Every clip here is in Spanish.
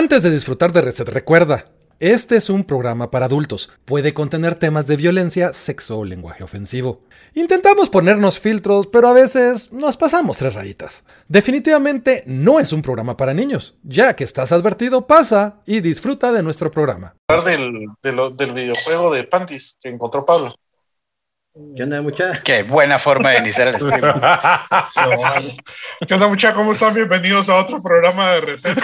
Antes de disfrutar de Reset, recuerda, este es un programa para adultos. Puede contener temas de violencia, sexo o lenguaje ofensivo. Intentamos ponernos filtros, pero a veces nos pasamos tres rayitas. Definitivamente no es un programa para niños. Ya que estás advertido, pasa y disfruta de nuestro programa. Del, del, del videojuego de Panties que encontró Pablo. ¿Qué onda, mucha? Qué buena forma de iniciar el stream. ¿Qué onda, mucha? ¿Cómo están? Bienvenidos a otro programa de receta.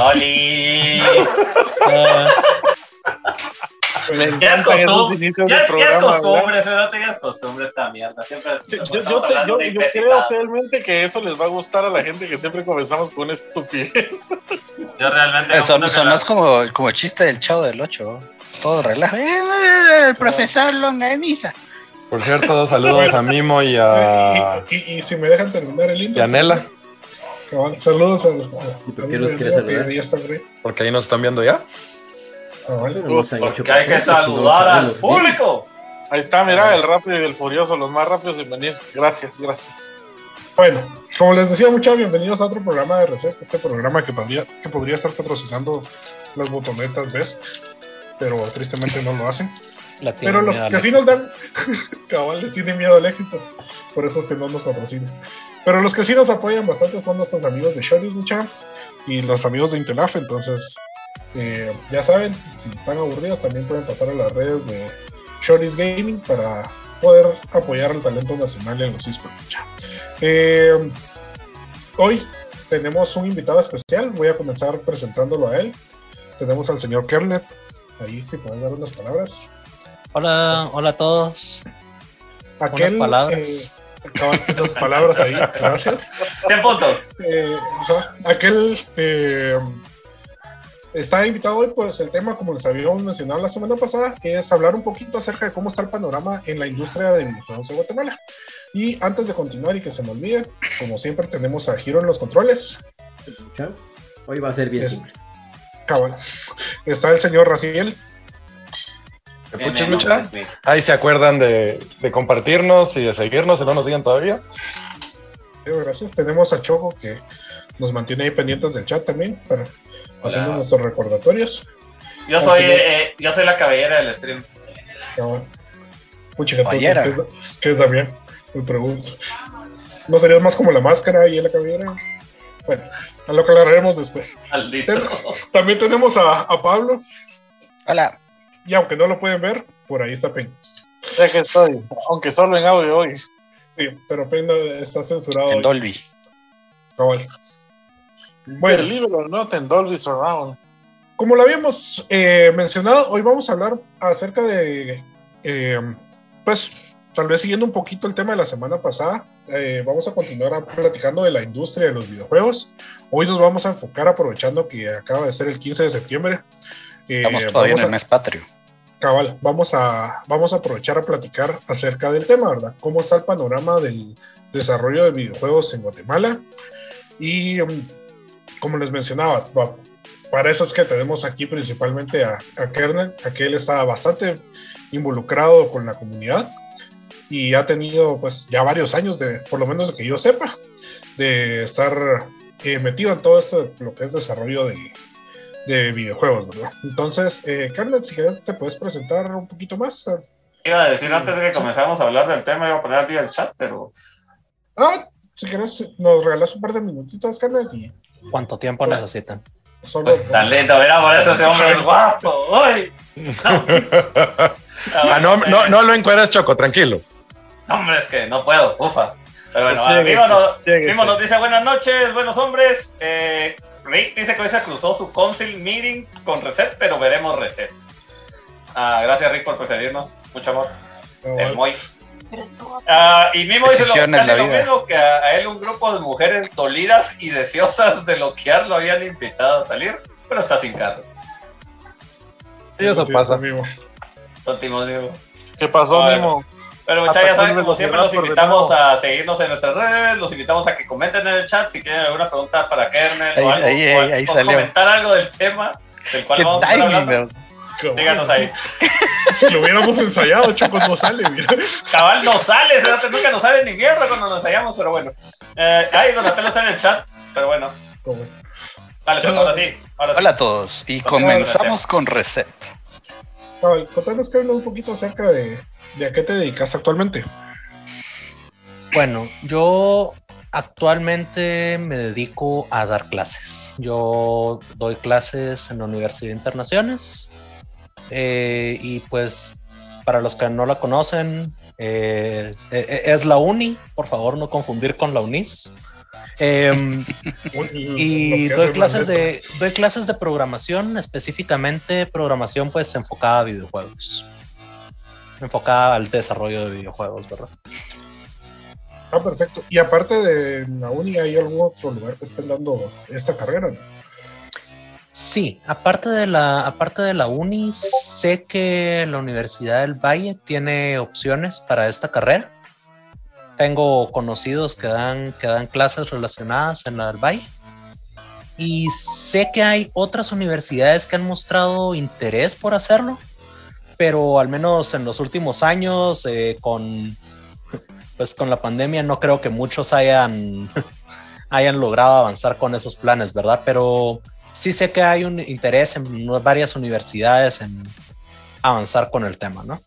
¡Oli! Me Ya es costumbre, ya, costumbre, no tengas costumbre esta mierda. Siempre Sí, yo, yo, te- yo- yo creo realmente que eso les va a gustar a la gente que siempre comenzamos con una estupidez. Yo realmente. Eso, no como, como chiste del chavo del 8. Todo relajo. Eh, El profesor Longaniza. Por cierto, saludos a Mimo y a, Y, y- y si me dejan terminar el y himno. a Nela, Cabal, Saludos a, ¿Y por qué los quieres saludar? Porque ahí nos están viendo ya. Ocho Porque hay que saludar al público. Ahí está, mira, el rápido y el furioso, los más rápidos en venir. Gracias, gracias. Bueno, como les decía, muchachos, bienvenidos a otro programa de receta. Este programa que podría, que podría estar patrocinando las botonetas Best, pero tristemente no lo hacen. La Pero los que sí nos dan, cabal, les tiene miedo al éxito. Por eso es que no nos patrocinan. Pero los que sí nos apoyan bastante son nuestros amigos de Shoris Mucha y los amigos de Intelaf. Entonces, eh, ya saben, si están aburridos, también pueden pasar a las redes de Shoris Gaming para poder apoyar al talento nacional en los esports. Mucha. Eh, hoy tenemos un invitado especial. Voy a comenzar presentándolo a él. Tenemos al señor Kernet. Ahí, si puedes dar unas palabras. Hola, hola a todos. Aquel, palabras. eh, acaban unas palabras ahí, gracias. 100 puntos. Eh, aquel eh, está invitado hoy, pues el tema, como les habíamos mencionado la semana pasada, es hablar un poquito acerca de cómo está el panorama en la industria de videojuegos en Guatemala. Y antes de continuar y que se me olvide, como siempre tenemos a Giro en los controles. Hoy va a ser bien Es- simple. Cabal. Está el señor Raciel. ¿Me escuchas. Ahí se acuerdan de, de compartirnos y de seguirnos si no nos siguen todavía. Gracias. Tenemos a Choco que nos mantiene ahí pendientes del chat también para haciendo nuestros recordatorios. Yo soy, eh, yo soy la cabellera del stream. Cabal. Pucha, entonces, Ballera. ¿qué es, qué es Damián? Me pregunto. ¿No serías más como la máscara y en la cabellera? Bueno, a lo que hablaremos después. Maldito. También tenemos a, a Pablo, Hola. Y aunque no lo pueden ver, por ahí está Pen. Ya que estoy, aunque solo en audio hoy. Sí, pero Pen está censurado. En hoy. Dolby. Cabal. Bueno, Bueno. el libro, no en Dolby Surround. Como lo habíamos eh, mencionado, hoy vamos a hablar acerca de, eh, pues, tal vez siguiendo un poquito el tema de la semana pasada, eh, vamos a continuar a- platicando de la industria de los videojuegos. Hoy nos vamos a enfocar aprovechando que acaba de ser el 15 de septiembre. Eh, Estamos todavía en el a- mes patrio. Cabal, vamos a, vamos a aprovechar a platicar acerca del tema, ¿verdad? ¿Cómo está el panorama del desarrollo de videojuegos en Guatemala? Y um, como les mencionaba, para eso es que tenemos aquí principalmente a, a Kernel, a que él está bastante involucrado con la comunidad y ha tenido pues ya varios años de, por lo menos que yo sepa, de estar eh, metido en todo esto de lo que es desarrollo de, de videojuegos, ¿verdad? Entonces, eh, Kernel, si quieres te puedes presentar un poquito más. Iba a decir antes de que comenzáramos a hablar del tema, iba a poner al día el chat, pero Ah, si quieres nos regalas un par de minutitos, Kernel, y ¿Cuánto tiempo necesitan? solo... pues, tan lindo, mira, por eso ese hombre es guapo. ¡Uy! Ah, no, no, no lo encueras, Choco, tranquilo. Hombre, es que no puedo, ufa. Pero bueno, Sí, Mimo, nos, lléguese. Mimo nos dice buenas noches, buenos hombres. Eh, Rick dice que hoy se cruzó su council meeting con Reset, pero veremos Reset. Ah, gracias Rick por preferirnos, mucho amor. El Moy. Ah, y Mimo dice lo, lo mismo que a, a él un grupo de mujeres dolidas y deseosas de bloquear lo habían invitado a salir, pero está sin carro. Sí, eso Sí, pasa. Tontimos, Mimo. ¿Qué pasó. Mimo? Pero muchachos, ya saben, como siempre, los invitamos a seguirnos en nuestras redes, los invitamos a que comenten en el chat si tienen alguna pregunta para Kernel Ahí- o algo, ahí- o, ahí- ahí o salió. comentar algo del tema del cual vamos a. Cabal, Díganos ahí. Si lo hubiéramos ensayado, Chocos no sale, mira. Cabal no sale, nunca nos sale ni mierda cuando nos hallamos, pero bueno. Eh, ay, Donatello está en el chat, pero bueno. Dale, pues ahora sí. Ahora sí. Hola a todos y comenzamos con Reset. Cabal, contanos un poquito acerca de, de a qué te dedicas actualmente. Bueno, yo actualmente me dedico a dar clases. Yo doy clases en la Universidad de Internaciones eh, y pues para los que no la conocen, eh, eh, es la UNI, por favor no confundir con la UNIS. Em, y doy clases de doy clases de programación específicamente programación pues enfocada a videojuegos enfocada al desarrollo de videojuegos verdad Ah, perfecto. Y aparte de la uni, ¿hay algún otro lugar que estén dando esta carrera? sí aparte de la aparte de la uni sé que la Universidad del Valle tiene opciones para esta carrera tengo conocidos que dan que dan clases relacionadas en la del Valle y sé que hay otras universidades que han mostrado interés por hacerlo, pero al menos en los últimos años eh, con pues con la pandemia no creo que muchos hayan hayan logrado avanzar con esos planes, ¿verdad? Pero sí sé que hay un interés en varias universidades en avanzar con el tema, ¿no?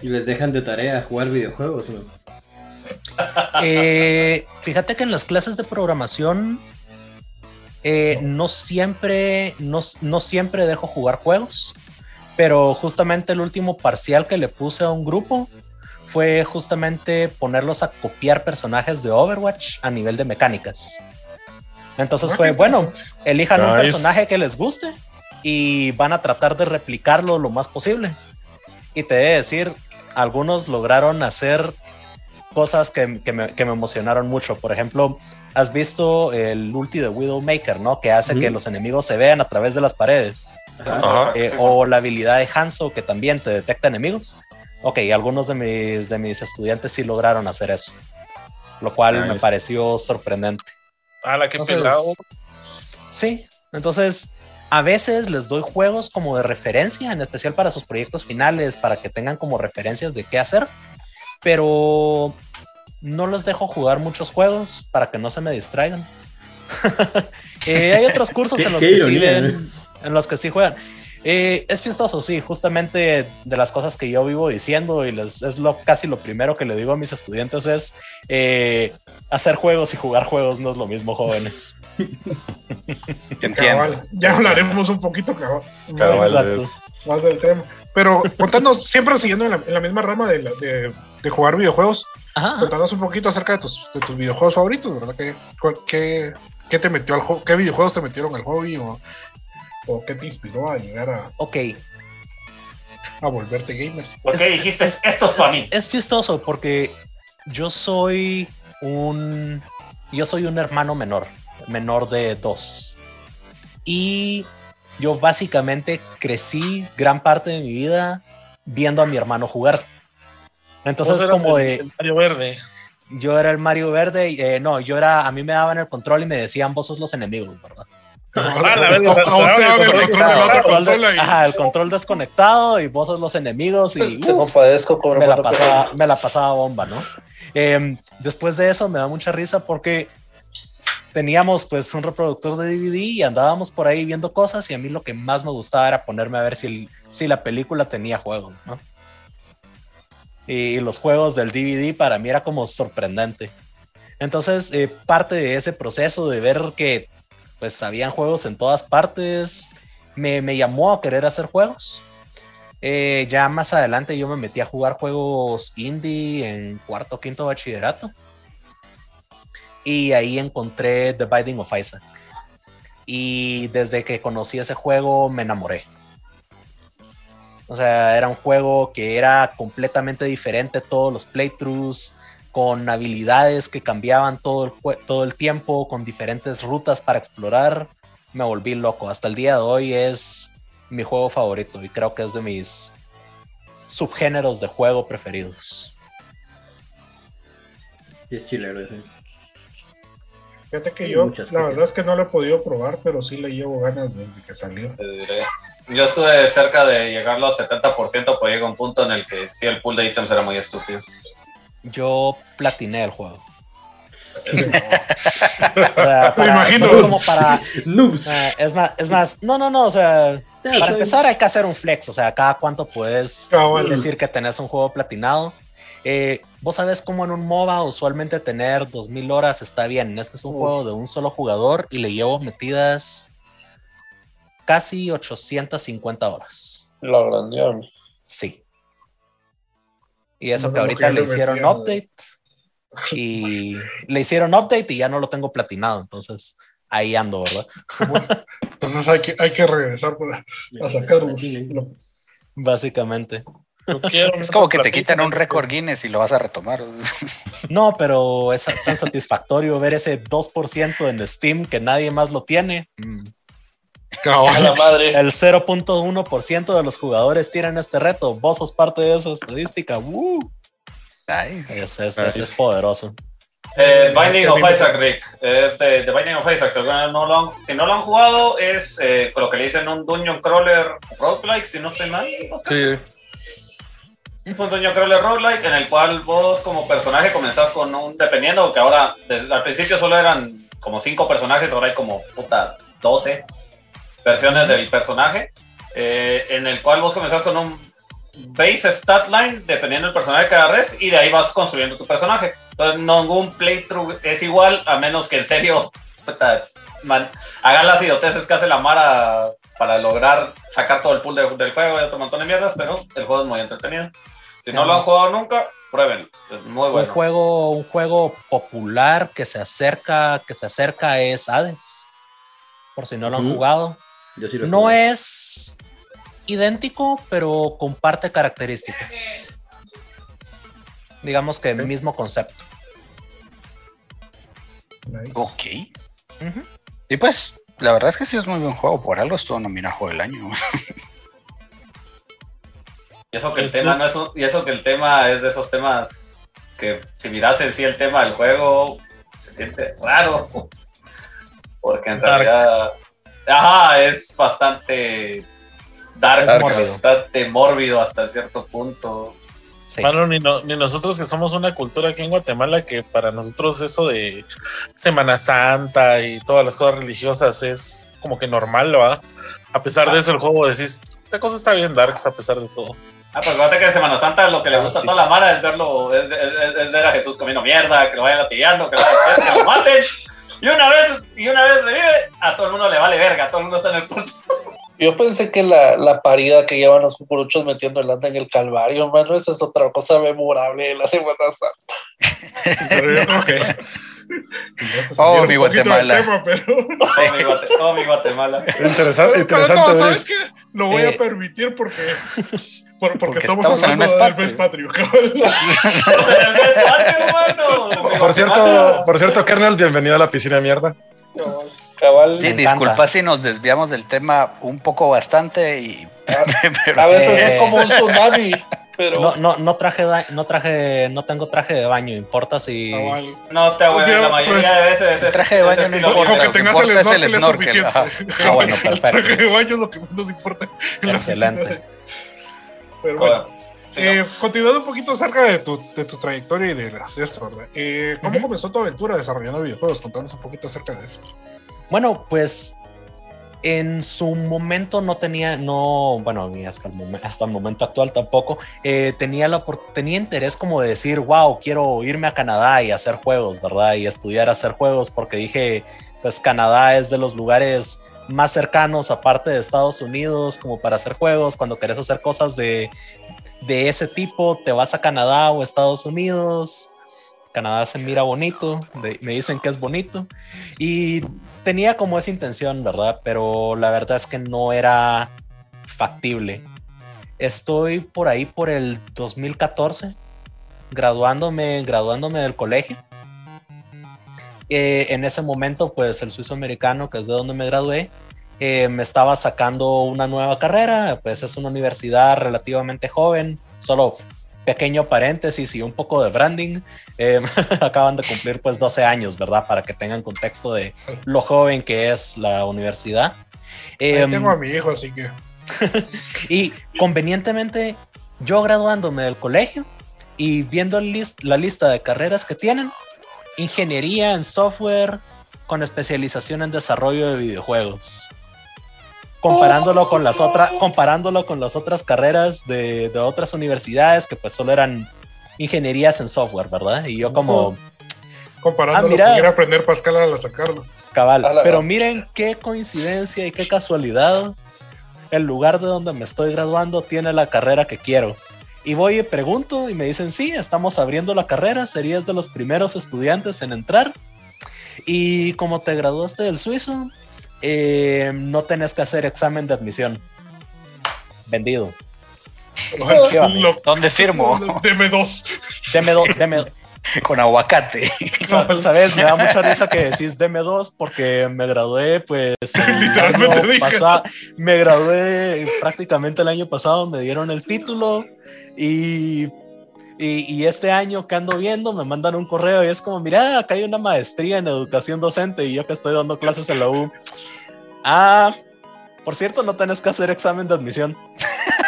Y les dejan de tarea jugar videojuegos, ¿no? Eh, fíjate que en las clases de programación eh, no siempre, no, no siempre dejo jugar juegos, pero justamente el último parcial que le puse a un grupo fue justamente ponerlos a copiar personajes de Overwatch a nivel de mecánicas. Entonces fue, bueno, elijan un personaje que les guste y van a tratar de replicarlo lo más posible. Y te he de decir, algunos lograron hacer cosas que, que me, que me emocionaron mucho. Por ejemplo, has visto el ulti de Widowmaker, ¿no? Que hace que los enemigos se vean a través de las paredes. Eh, o la habilidad de Hanzo, que también te detecta enemigos. Ok, algunos de mis, de mis estudiantes sí lograron hacer eso. Lo cual me pareció sorprendente. Ah, la que Entonces, pelado. Sí, entonces a veces les doy juegos como de referencia, en especial para sus proyectos finales, para que tengan como referencias de qué hacer, pero no los dejo jugar muchos juegos para que no se me distraigan. Eh, hay otros cursos en los que sí ven- en los que sí juegan. Eh, es chistoso, sí, justamente de las cosas que yo vivo diciendo y les, es lo, casi lo primero que le digo a mis estudiantes es eh, hacer juegos y jugar juegos no es lo mismo, jóvenes. Cabal. Ya hablaremos un poquito cabal, Exacto. más del tema. Pero contanos, siempre siguiendo en la, en la misma rama de, la- de- de jugar videojuegos, Ajá. contanos un poquito acerca de tus, de tus videojuegos favoritos, ¿verdad? ¿Qué, cuál- qué, qué te metió al? ¿Qué videojuegos te metieron al hobby? ¿O, o qué te inspiró a llegar a, Ok, a volverte gamer? ¿Por qué dijiste esto es para mí? es chistoso porque yo soy un yo soy un hermano menor, menor de dos. Y yo básicamente crecí gran parte de mi vida viendo a mi hermano jugar. Entonces Vos como el- de el Mario Verde. yo era el Mario Verde, y, eh, no, yo era a mí me daban el control y me decían vos sos los enemigos, ¿verdad? El control ajá, el desconectado y vos sos los enemigos y cobra me la, pasaba, me la pasaba bomba, ¿no? Em, después de eso me da mucha risa porque teníamos pues un reproductor de DVD y andábamos por ahí viendo cosas y a mí lo que más me gustaba era ponerme a ver si, el- si la película tenía juegos, ¿no? Y, los juegos del DVD para mí era como sorprendente. Entonces, eh, parte de ese proceso de ver que pues habían juegos en todas partes, me, me llamó a querer hacer juegos. Eh, ya más adelante yo me metí a jugar juegos indie en cuarto quinto bachillerato. Y ahí encontré The Binding of Isaac. Y desde que conocí ese juego me enamoré. O sea, era un juego que era completamente diferente todos los playthroughs, con habilidades que cambiaban todo el, todo el tiempo, con diferentes rutas para explorar. Me volví loco. Hasta el día de hoy es mi juego favorito y creo que es de mis subgéneros de juego preferidos. Sí, es chilero ese. Fíjate que yo, la cosas. verdad es que no lo he podido probar, pero sí le llevo ganas desde que salió. Yo estuve cerca de llegarlo a 70%, pero llega un punto en el que sí el pool de ítems era muy estúpido. Yo platiné el juego. O sea, Me imagino. como para, Noobs. eh, es más, es más, no, no, no, o sea, para empezar hay que hacer un flex, o sea, cada cuánto puedes Cabal. decir que tenés un juego platinado. Eh, Vos sabés cómo en un MOBA usualmente tener 2000 horas está bien. Este es un juego de un solo jugador y le llevo metidas casi 850 horas. La grandiosa. Sí. Y eso No, que ahorita que le hicieron update. Y le hicieron update y ya no lo tengo platinado. Entonces ahí ando, ¿verdad? Entonces hay que, hay que regresar para, a sacar los- lo- Básicamente. Quiero Es como que te quitan un récord Guinness y lo vas a retomar. No, pero es tan satisfactorio ver ese 2% en Steam que nadie más lo tiene. Mm. La madre. El 0.1% de los jugadores tienen este reto. Vos sos parte de esa estadística. ¡Woo! Ay, Es, poderoso. Eh, Binding of Isaac, Rick. Eh, de, de Binding of Isaac, si, no lo han, si no lo han jugado, es eh, lo que le dicen un Dungeon Crawler roguelike, si no estoy mal. Sí, Es un Dungeon Crawler roguelike en el cual vos como personaje comenzás con un, dependiendo, que ahora desde, al principio solo eran como 5 personajes, ahora hay como puta 12 versiones del personaje, eh, en el cual vos comenzás con un base stat line, dependiendo del personaje que agarres, y de ahí vas construyendo tu personaje. Entonces, ningún playthrough es igual, a menos que en serio man, hagan las idioteces que hace la Mara para lograr sacar todo el pool de- del juego y otro montón de mierdas, pero el juego es muy entretenido. Si no lo han jugado nunca, pruébenlo. Es muy Un bueno. juego, un juego popular que se acerca, que se acerca es Hades. Por si no lo han jugado. Yo sí lo No jugué. es idéntico, pero comparte características. Digamos que el mismo concepto. ok. Y pues, la verdad es que sí es muy buen juego. Por algo estuvo nominado a Juego del Año. Y eso que el tema no es un- y eso que el tema es de esos temas que si miras en sí el tema del juego se siente raro. Porque en Dark. realidad ajá, es bastante dark, Dark. bastante mórbido hasta cierto punto. Sí. Mano, ni, no- ni nosotros que somos una cultura aquí en Guatemala que para nosotros eso de Semana Santa y todas las cosas religiosas es como que normal, ¿va? A pesar de eso el juego decís, esta cosa está bien darks a pesar de todo. Ah, pues fíjate que en Semana Santa lo que le Ah, gusta sí. a toda la mara es verlo, es, es- es ver a Jesús comiendo mierda, que lo vayan latillando, que lo, que lo maten. Y una vez, y una vez revive, a todo el mundo le vale verga, todo el mundo está en el punto. Yo pensé que la, la parida que llevan los cucuruchos metiendo el anda en el Calvario, hermano, esa es otra cosa memorable de la Semana Santa. Pero yo creo que. Oh, mi Guatemala. tema, pero- Todo mi, Guate- todo mi Guatemala. interesante, pero interesante. no, ¿sabes qué? Lo voy Eh, a permitir porque. Por- porque, porque estamos, estamos en el hablando mes del mes patrio. el mes mano. Por cierto, por cierto, Kernel, bienvenido a la piscina de mierda. Cabal, Sí, disculpa si nos desviamos del tema un poco bastante y... pero- a veces Eh. es como un tsunami, pero No, no, no traje, no traje, no tengo traje de baño. Importa si. No te ahueves, la mayoría Pues, de veces. el traje de baño no lo que lo que tengas importa el es el snorkel es snorkel, suficiente. ajá. Ah, bueno, El perfecto. traje de baño es lo que menos importa. en la Excelente. Pero bueno. Bueno, Eh, continuando un poquito acerca de tu, de tu trayectoria y de, de esto, ¿verdad? Eh, ¿Cómo comenzó tu aventura desarrollando videojuegos? Contanos un poquito acerca de eso. Bueno, pues en su momento no tenía, no, bueno, ni hasta el, momen- hasta el momento actual tampoco, eh, tenía, la, tenía interés como de decir, wow, quiero irme a Canadá y hacer juegos, ¿verdad? Y estudiar hacer juegos porque dije, pues Canadá es de los lugares más cercanos aparte de Estados Unidos como para hacer juegos, cuando querés hacer cosas de, de ese tipo, te vas a Canadá o Estados Unidos. Canadá se mira bonito, me dicen que es bonito. Y tenía como esa intención, ¿verdad? Pero la verdad es que no era factible. Estoy por ahí por el 2014, graduándome, graduándome del colegio. Eh, en ese momento, pues el suizo americano, que es de donde me gradué, eh, me estaba sacando una nueva carrera, pues es una universidad relativamente joven, solo pequeño paréntesis y un poco de branding. Eh, acaban de cumplir pues 12 años, ¿verdad? Para que tengan contexto de lo joven que es la universidad. Ahí Em, tengo a mi hijo, así que. y convenientemente, yo graduándome del colegio y viendo el lis- la lista de carreras que tienen, ingeniería en software con especialización en desarrollo de videojuegos. Comparándolo con las otras, comparándolo con las otras carreras de, de otras universidades que pues solo eran ingenierías en software, ¿verdad? Y yo como Comparando Ah, mira. lo que quiere aprender Pascal al sacarlo. cabal. A la Pero gran. miren qué coincidencia y qué casualidad. El lugar de donde me estoy graduando tiene la carrera que quiero. Y voy y pregunto y me dicen, sí, estamos abriendo la carrera, serías de los primeros estudiantes en entrar. Y como te graduaste del suizo, eh, no tenés que hacer examen de admisión. Vendido. ¿Dónde firmo? Deme dos. Deme, do- deme, Con aguacate. Sa- Sabes, me da mucha risa que decís deme dos porque me gradué pues el Literalmente año pasado, me gradué prácticamente el año pasado, me dieron el título y, y, y este año que ando viendo me mandan un correo y es como, mira, acá hay una maestría en educación docente y yo que estoy dando clases en la U. Ah, por cierto, no tenés que hacer examen de admisión.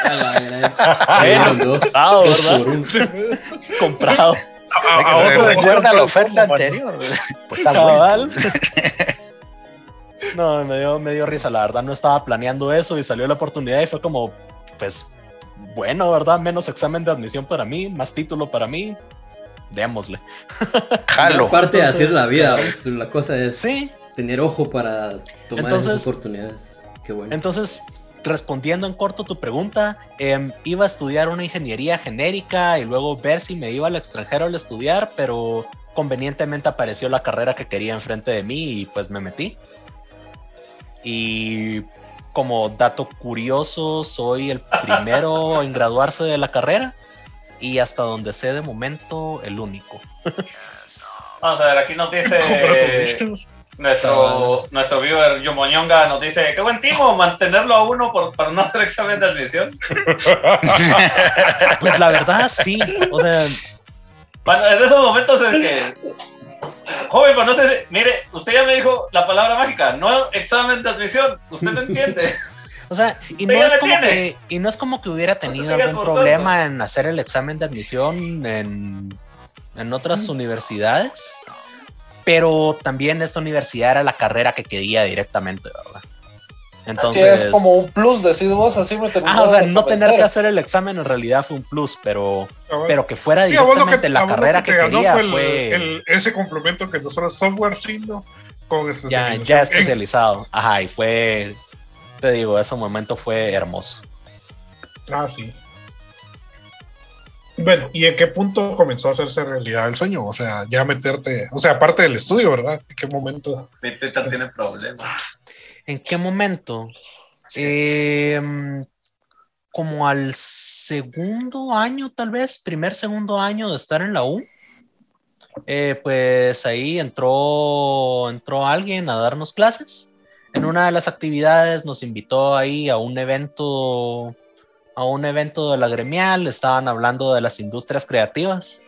A la gran. Me dieron dos. Ah, Dos ¿verdad? Comprado. A- a otro- ¿Recuerda la oferta anterior? Pues está bueno. Cabal. No, me dio, me dio risa, la verdad no estaba planeando eso y salió la oportunidad y fue como, pues, bueno, ¿verdad? Menos examen de admisión para mí, más título para mí, démosle. Jalo. Aparte, así es la vida. pues, La cosa es Sí, tener ojo para tomar Entonces- esas oportunidades. Qué bueno. entonces, respondiendo en corto tu pregunta, em, iba a estudiar una ingeniería genérica y luego ver si me iba al extranjero al estudiar, pero convenientemente apareció la carrera que quería enfrente de mí y pues me metí. Y como dato curioso, soy el primero en graduarse de la carrera y hasta donde sé de momento el único. Vamos a ver, aquí nos dice. Nuestro, nuestro viewer Yumoñonga, nos dice, qué buen timo mantenerlo a uno por, para no hacer examen de admisión. Pues la verdad sí, o sea, Bueno, es de esos momentos en que, joven, pero no sé, si- mire, usted ya me dijo la palabra mágica, no examen de admisión, usted no entiende. O sea, y no es como tiene. que, y no es como que hubiera tenido algún problema en hacer el examen de admisión en, en otras universidades, pero también esta universidad era la carrera que quería directamente, ¿verdad? Sí, Entonces, es como un plus, decís vos, así me terminó ah, o sea, no tener que hacer el examen en realidad fue un plus, pero, Cabal. pero que fuera Sí, directamente la carrera que, quería fue el- fue el- ese complemento que nosotros software signo con ya, especialización. ya en- especializado. Ajá, y fue, te digo, ese momento fue hermoso. Ah, sí. Bueno, ¿y en qué punto comenzó a hacerse realidad el sueño? O sea, ya meterte, o sea, aparte del estudio, ¿verdad? ¿En qué momento? Mi tiene problemas. ¿En qué momento? Em, como al segundo año, tal vez, primer, segundo año de estar en la U. eh, pues ahí entró, entró alguien a darnos clases. En una de las actividades nos invitó ahí a un evento, a un evento de la gremial. Estaban hablando de las industrias creativas,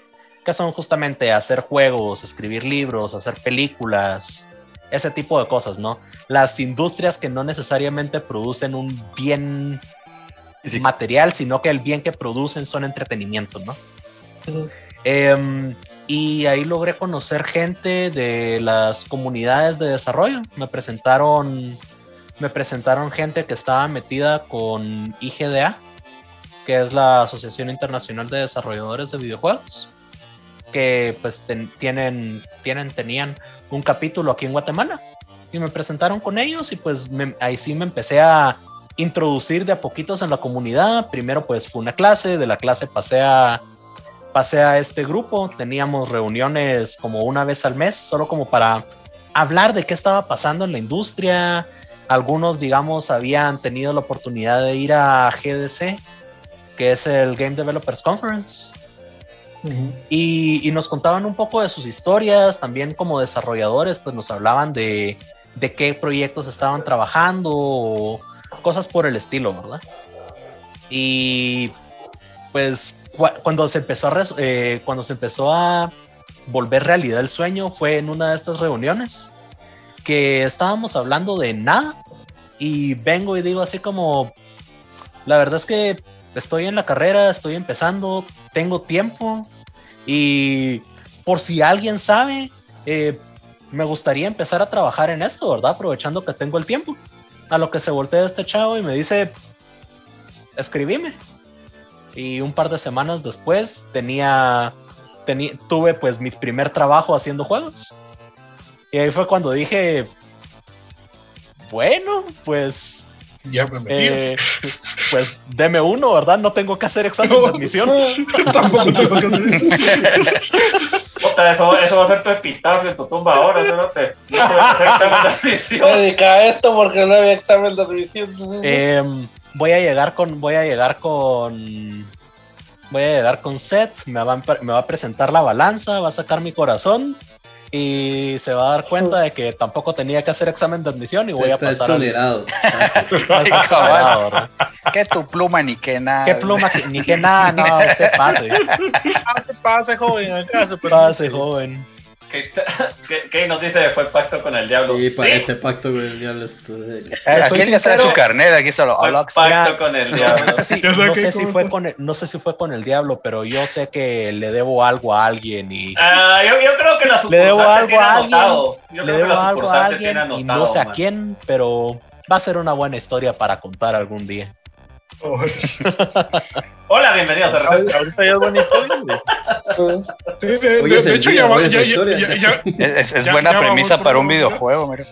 que son justamente hacer juegos, escribir libros, hacer películas, ese tipo de cosas, ¿no? las industrias que no necesariamente producen un bien material, sino que el bien que producen son entretenimiento, ¿no? Em, y ahí logré conocer gente de las comunidades de desarrollo. Me presentaron, me presentaron gente que estaba metida con IGDA, que es la Asociación Internacional de Desarrolladores de Videojuegos, que pues tienen, tienen, tenían un capítulo aquí en Guatemala y me presentaron con ellos y pues me- ahí sí me empecé a introducir de a poquitos en la comunidad. Primero pues fue una clase, de la clase pasé a, pasé a este grupo, teníamos reuniones como una vez al mes, solo como para hablar de qué estaba pasando en la industria. Algunos, digamos, habían tenido la oportunidad de ir a GDC, que es el Game Developers Conference. Y, y nos contaban un poco de sus historias, también como desarrolladores, pues nos hablaban de, de qué proyectos estaban trabajando, o cosas por el estilo, ¿verdad? Y pues cua- cuando se empezó a, eh, cuando se empezó a volver realidad el sueño fue en una de estas reuniones que estábamos hablando de nada y vengo y digo así como, la verdad es que estoy en la carrera, estoy empezando, tengo tiempo y por si alguien sabe, eh, me gustaría empezar a trabajar en esto, ¿verdad? Aprovechando que tengo el tiempo. A lo que se voltea este chavo y me dice, escribime. Y un par de semanas después tenía, tenía tuve pues mi primer trabajo haciendo juegos. Y ahí fue cuando dije, bueno, pues Ya me metí. eh, pues deme uno, ¿verdad? No tengo que hacer examen de admisión. Tampoco tengo que hacer. Puta, eso, eso va a ser tu epitafio en tu tumba ahora, ¿sí? no te no te vas a hacer examen de Me admisión. dediqué a esto porque no había examen de admisión. Em, voy a llegar con, voy a llegar con, voy a llegar con Seth, va, me va a presentar la balanza, va a sacar mi corazón y se va a dar cuenta de que tampoco tenía que hacer examen de admisión y voy a pasar exonerado. exonerado, ¿verdad? Que tu pluma ni que nada. ¿Qué pluma? que- Ni que nada, no, usted pase, Ah, ¿qué pasa, joven? Acá se pase, joven. ¿Qué, qué- qué nos dice fue pacto con el diablo? Sí, parece pacto con el diablo esto. de- Eh, Aquí trae sincero, su carnet, aquí solo. fue pacto con el diablo. Ya no sé si fue con el, no sé si fue con el diablo, pero yo sé que le debo algo a alguien y Ah, yo, yo creo que la Le debo algo a alguien, le debo algo a alguien y no sé a quién, pero va a ser una buena historia para contar algún día. Hola, bienvenidos a. Ahorita ya es buena historia, de, hecho, ya, va- ya, ya, Es, buena premisa para un videojuego, mira.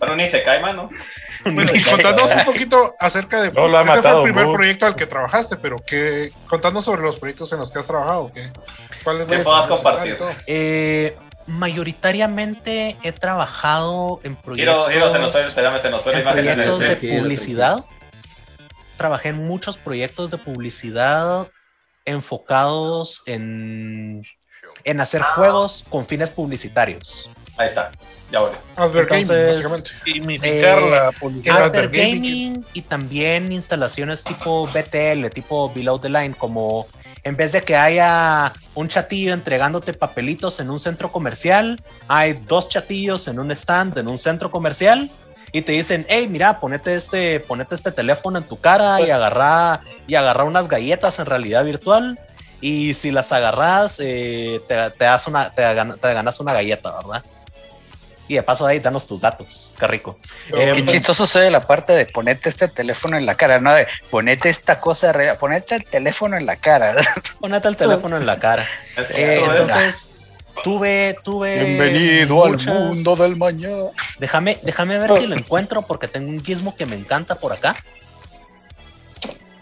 Pero ni se cae, mano. Y contanos un poquito acerca de. No lo ha ese fue matado, el primer proyecto al que trabajaste, pero que contanos sobre los proyectos en los que has trabajado. ¿qué? ¿Cuáles Que los- puedas compartir. Eh, mayoritariamente he trabajado en proyectos, giro se nos suele, espérame, se nos suele en imagen en el proyectos de. Tranquilo, publicidad. Trabajé en muchos proyectos de publicidad enfocados en, en hacer juegos con fines publicitarios. Ahí está, ya volvió. Advert Gaming, Entonces, básicamente. Eh, After gaming. Gaming y también instalaciones tipo BTL, tipo Below the Line, como en vez de que haya un chatillo entregándote papelitos en un centro comercial, hay dos chatillos en un stand en un centro comercial y te dicen, hey, mira, ponete este, ponete este teléfono en tu cara y agarra, y agarra unas galletas en realidad virtual. Y si las agarras, eh, te, das una, te ganas una galleta, ¿verdad? Y de paso ahí, danos tus datos. Qué rico. Pero- Em, Qué chistoso se ve la parte de ponete este teléfono en la cara, no de ponete esta cosa, real, ponete el teléfono en la cara. Ponete el teléfono en la cara. Eh, es. entonces, tuve, tuve. Bienvenido muchas- al mundo del mañana. Déjame, déjame ver si lo encuentro porque tengo un gizmo que me encanta por acá.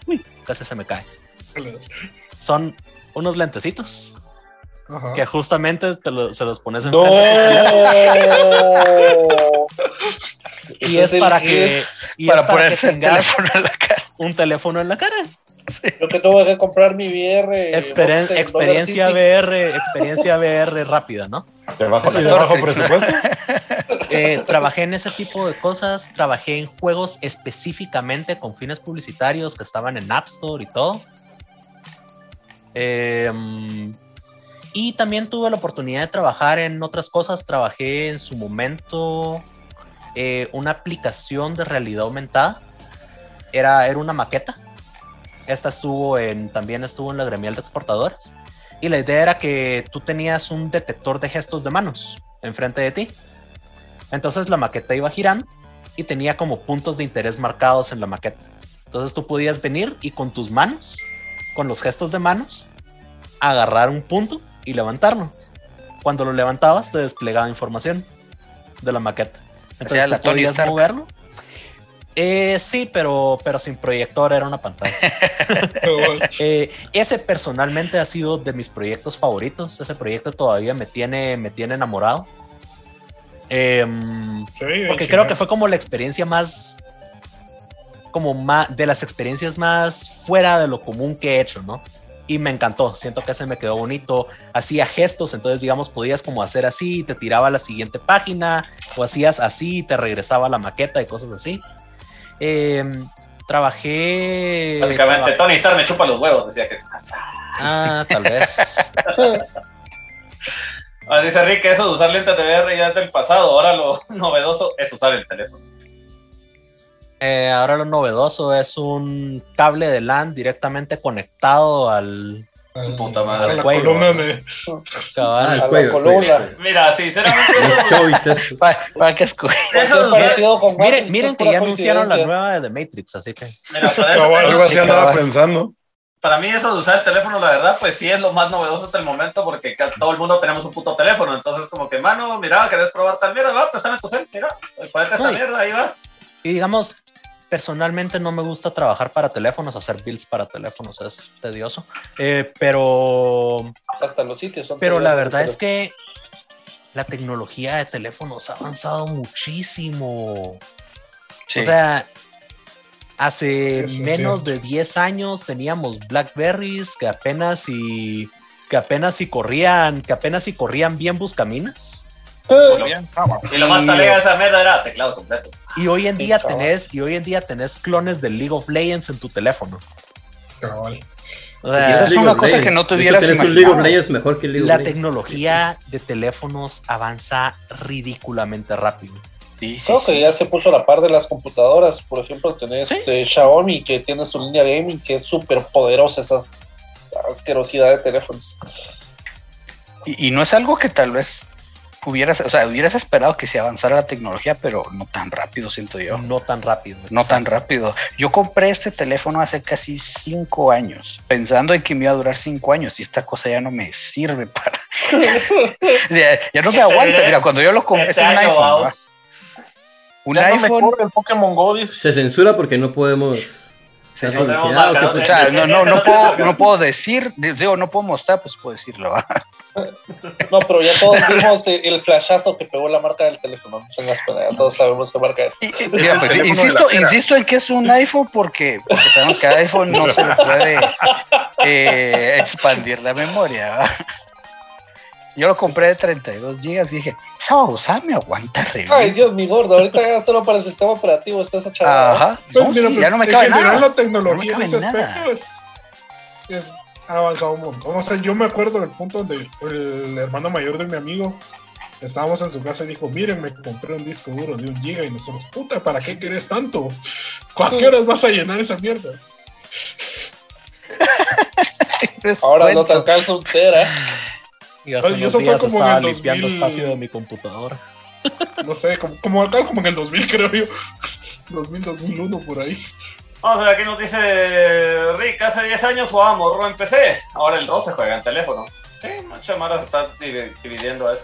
Uy, casi se me cae. Son unos lentecitos Ajá. que justamente te lo- se los pones No. enfrente y es el para que y Para es para que tengas teléfono en la cara. un teléfono en la cara. Yo que tuve que comprar mi VR. Experiencia. VR, experiencia VR rápida, ¿no? ¿De bajo, presupuesto? Eh, trabajé en ese tipo de cosas, trabajé en juegos específicamente con fines publicitarios que estaban en App Store y todo. Eh, y también tuve la oportunidad de trabajar en otras cosas. Trabajé en su momento eh, una aplicación de realidad aumentada. Era, era una maqueta. Esta estuvo en, también estuvo en la gremial de exportadores. Y la idea era que tú tenías un detector de gestos de manos enfrente de ti. Entonces la maqueta iba girando y tenía como puntos de interés marcados en la maqueta. Entonces tú podías venir y con tus manos, con los gestos de manos, agarrar un punto y levantarlo. Cuando lo levantabas te desplegaba información de la maqueta. Entonces Hacía la tú podías Stark. moverlo. Eh, sí, pero, pero sin proyector era una pantalla. Eh, ese personalmente ha sido de mis proyectos favoritos. Ese proyecto todavía me tiene, me tiene enamorado. Em, porque creo que fue como la experiencia más, como más, de las experiencias más fuera de lo común que he hecho, ¿no? Y me encantó, siento que se me quedó bonito, hacía gestos, entonces digamos podías como hacer así, te tiraba a la siguiente página, o hacías así, te regresaba a la maqueta y cosas así. Em, trabajé... Básicamente, Tony Stark me chupa los huevos, decía que. Ah, tal vez. Ah, dice Rick eso de usar lentes de VR ya es del pasado, ahora lo novedoso es usar el teléfono. Eh, ahora lo novedoso es un cable de LAN directamente conectado al Al- Puta madre. a la Cuello. columna de- cabal. Ah, el cuello, el columna. cuello. Mira, sinceramente, Los. Para, para que escuche. eso, parecido con Miren, miren que ya anunciaron la nueva de The Matrix, así que mira, para, eso- Cabal, Algo así andaba pensando. para mí eso de usar el teléfono, la verdad, pues sí es lo más novedoso hasta el momento porque todo el mundo tenemos un puto teléfono. Entonces, como que, mano, mira, ¿querés probar tal mierda? Va, préstame tu cel, mira, ponete esta mierda, ahí vas. Y digamos, personalmente no me gusta trabajar para teléfonos, hacer builds para teléfonos es tedioso. Eh, pero, Hasta los sitios son pero la verdad pero- es que la tecnología de teléfonos ha avanzado muchísimo. Sí. O sea, hace menos de 10 años teníamos Blackberries que apenas y que apenas si corrían, que apenas si corrían bien buscaminas. Y lo más talega de esa mierda era teclado completo. Y hoy en día chaval. tenés, y hoy en día tenés clones de League of Legends en tu teléfono. Cabal. O Y sea, es League una of cosa que Legends. no hecho, tuvieras tenés un League of imaginado. Legends mejor que League of la Legends. tecnología de teléfonos avanza ridículamente rápido. Sí, sí, Creo sí. que ya se puso a la par de las computadoras. Por ejemplo, tenés Sí. eh, Xiaomi que tiene su línea gaming que es súper poderosa esa asquerosidad de teléfonos. Y, y no es algo que tal vez hubieras, o sea, hubieras esperado que se avanzara la tecnología, pero no tan rápido, siento yo. No tan rápido. No tan rápido. Yo compré este teléfono hace casi cinco años, pensando en que me iba a durar cinco años y esta cosa ya no me sirve para. O sea, ya no me aguanta. Mira, cuando yo lo compré, es un iPhone. Un Ya no me iPhone. corre el Pokémon Go, dice. Se censura porque no podemos. Sí, ¿o sea, no, no, no, No puedo, no puedo decir, digo, no puedo mostrar, pues puedo decirlo. ¿va? No, pero ya todos vimos el flashazo que pegó la marca del teléfono. Pena, ya todos sabemos qué marca es. Mira, pues, insisto, en que es un iPhone porque, porque sabemos que a iPhone no se le puede eh, expandir la memoria. Yo lo compré de 32 gigas y dije, esa babosada me aguanta re Ay, bien". Dios, mi gordo, ahorita ya solo para el sistema operativo está esa chaval. Ajá, Pues no, mira, sí, pues, ya no me en cabe general nada. la tecnología No en ese aspecto es, es ha avanzado un montón. O sea, yo me acuerdo del punto donde el hermano mayor de mi amigo estábamos en su casa y dijo, miren, me compré un disco duro de un giga y nosotros, puta, ¿para qué querés tanto? ¿A qué horas vas a llenar esa mierda? Ahora no te alcanza un tera. Y hace unos eso fue días como en estaba el limpiando 2000. espacio de mi computadora. No sé, como, como acá, como en el 2000 creo yo. 2000, 2001 por ahí. Vamos a ver, aquí nos dice Rick, hace 10 años jugábamos RO en PC, ahora el RO se juega en teléfono. Sí, mucha mara se está divi- dividiendo eso.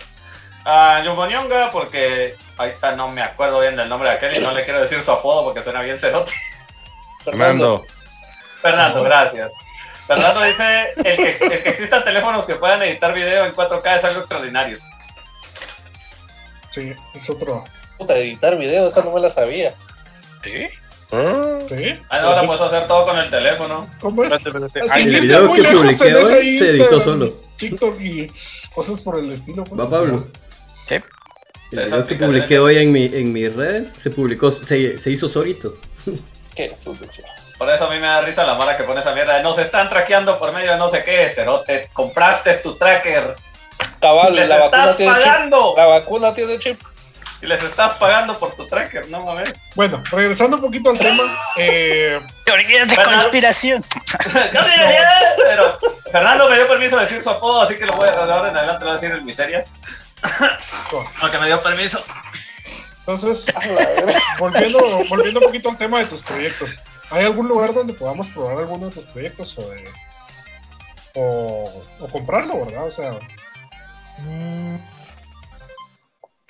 A Yumbonyonga, porque ahorita no me acuerdo bien del nombre de aquel y no le quiero decir su apodo porque suena bien cerote. Fernando. Fernando, gracias. Fernando dice, el que, el que existan teléfonos que puedan editar video en 4K es algo extraordinario. Sí, es otro. Puta, editar video, esa no me la sabía. ¿Sí? Mm. ¿Sí? Ah, no, ahora puedes hacer todo con el teléfono. ¿Cómo es? Espérate, espérate. Así Ay, que el video que publiqué hoy se editó solo. TikTok y cosas por el estilo. pues. Va Pablo. Sí. El video que publiqué hoy en, mi, en mis redes se publicó, se, se hizo solito. ¿Qué sucio. Por eso a mí me da risa la mara que pone esa mierda. de, Nos están traqueando por medio de no sé qué, cerote. Compraste tu tracker. Cabal, la vacuna estás tiene chip. La vacuna tiene chip. Y les estás pagando por tu tracker, no mames. Bueno, regresando un poquito al tema. Eh, Teorías de Bueno. conspiración. Pero Fernando me dio permiso de decir su apodo, así que lo voy a, de ahora en adelante lo voy a decir en miserias. Aunque me dio permiso. entonces, volviendo, volviendo un poquito al tema de tus proyectos. ¿Hay algún lugar donde podamos probar alguno de tus proyectos o de. o, o comprarlo, verdad? O sea, Mm,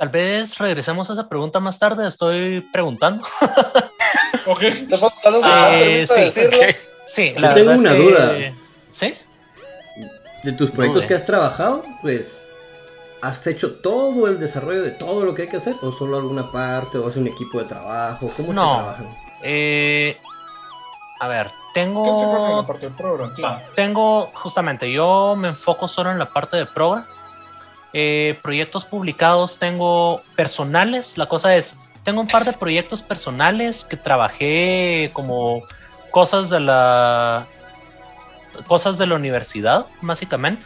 Tal vez regresemos a esa pregunta más tarde, estoy preguntando. ok. Te permite sí, decirlo. ok. Sí, Yo la tengo verdad es una que- duda. ¿Sí? De tus proyectos Dude. que has trabajado, pues, ¿has hecho todo el desarrollo de todo lo que hay que hacer? ¿O solo alguna parte? ¿O es un equipo de trabajo? ¿Cómo es No. que trabajan? Eh, a ver, ¿Quién se encarga de la tengo, parte? ¿Quién? Ah. tengo, justamente, yo me enfoco solo en la parte de program. Eh, proyectos publicados tengo personales. La cosa es, tengo un par de proyectos personales que trabajé como cosas de la cosas de la universidad, básicamente.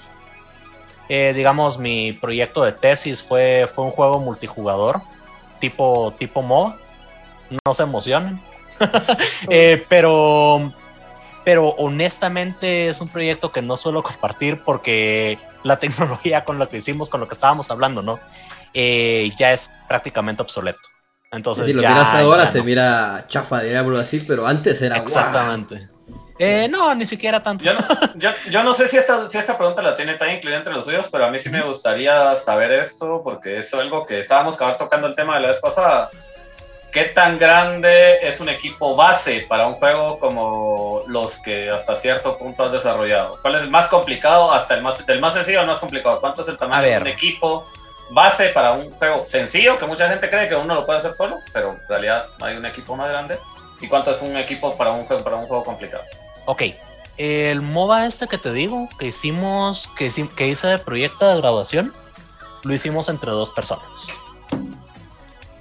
Eh, digamos, mi proyecto de tesis fue, fue un juego multijugador, tipo, tipo MOBA. No se emocionen. Eh, pero, pero honestamente es un proyecto que no suelo compartir porque la tecnología con lo que hicimos, con lo que estábamos hablando, ¿no? Eh, ya es prácticamente obsoleto. Entonces si lo ya- miras ahora ya se no. mira chafa de diablo así, pero antes era. Exactamente. Eh, no, ni siquiera tanto. Yo no, yo, yo no sé si esta, si esta pregunta la tiene tan incluida entre los suyos, pero a mí sí me gustaría saber esto, porque es algo que estábamos acabar tocando el tema de la vez pasada. ¿Qué tan grande es un equipo base para un juego como los que hasta cierto punto has desarrollado? ¿Cuál es el más complicado hasta el más, del más sencillo al más complicado? ¿Cuánto es el tamaño de un equipo base para un juego sencillo, que mucha gente cree que uno lo puede hacer solo, pero en realidad hay un equipo más grande? ¿Y cuánto es un equipo para un juego, para un juego complicado? Ok. El MOBA este que te digo, que hicimos, que, que hice de proyecto de graduación, lo hicimos entre dos personas.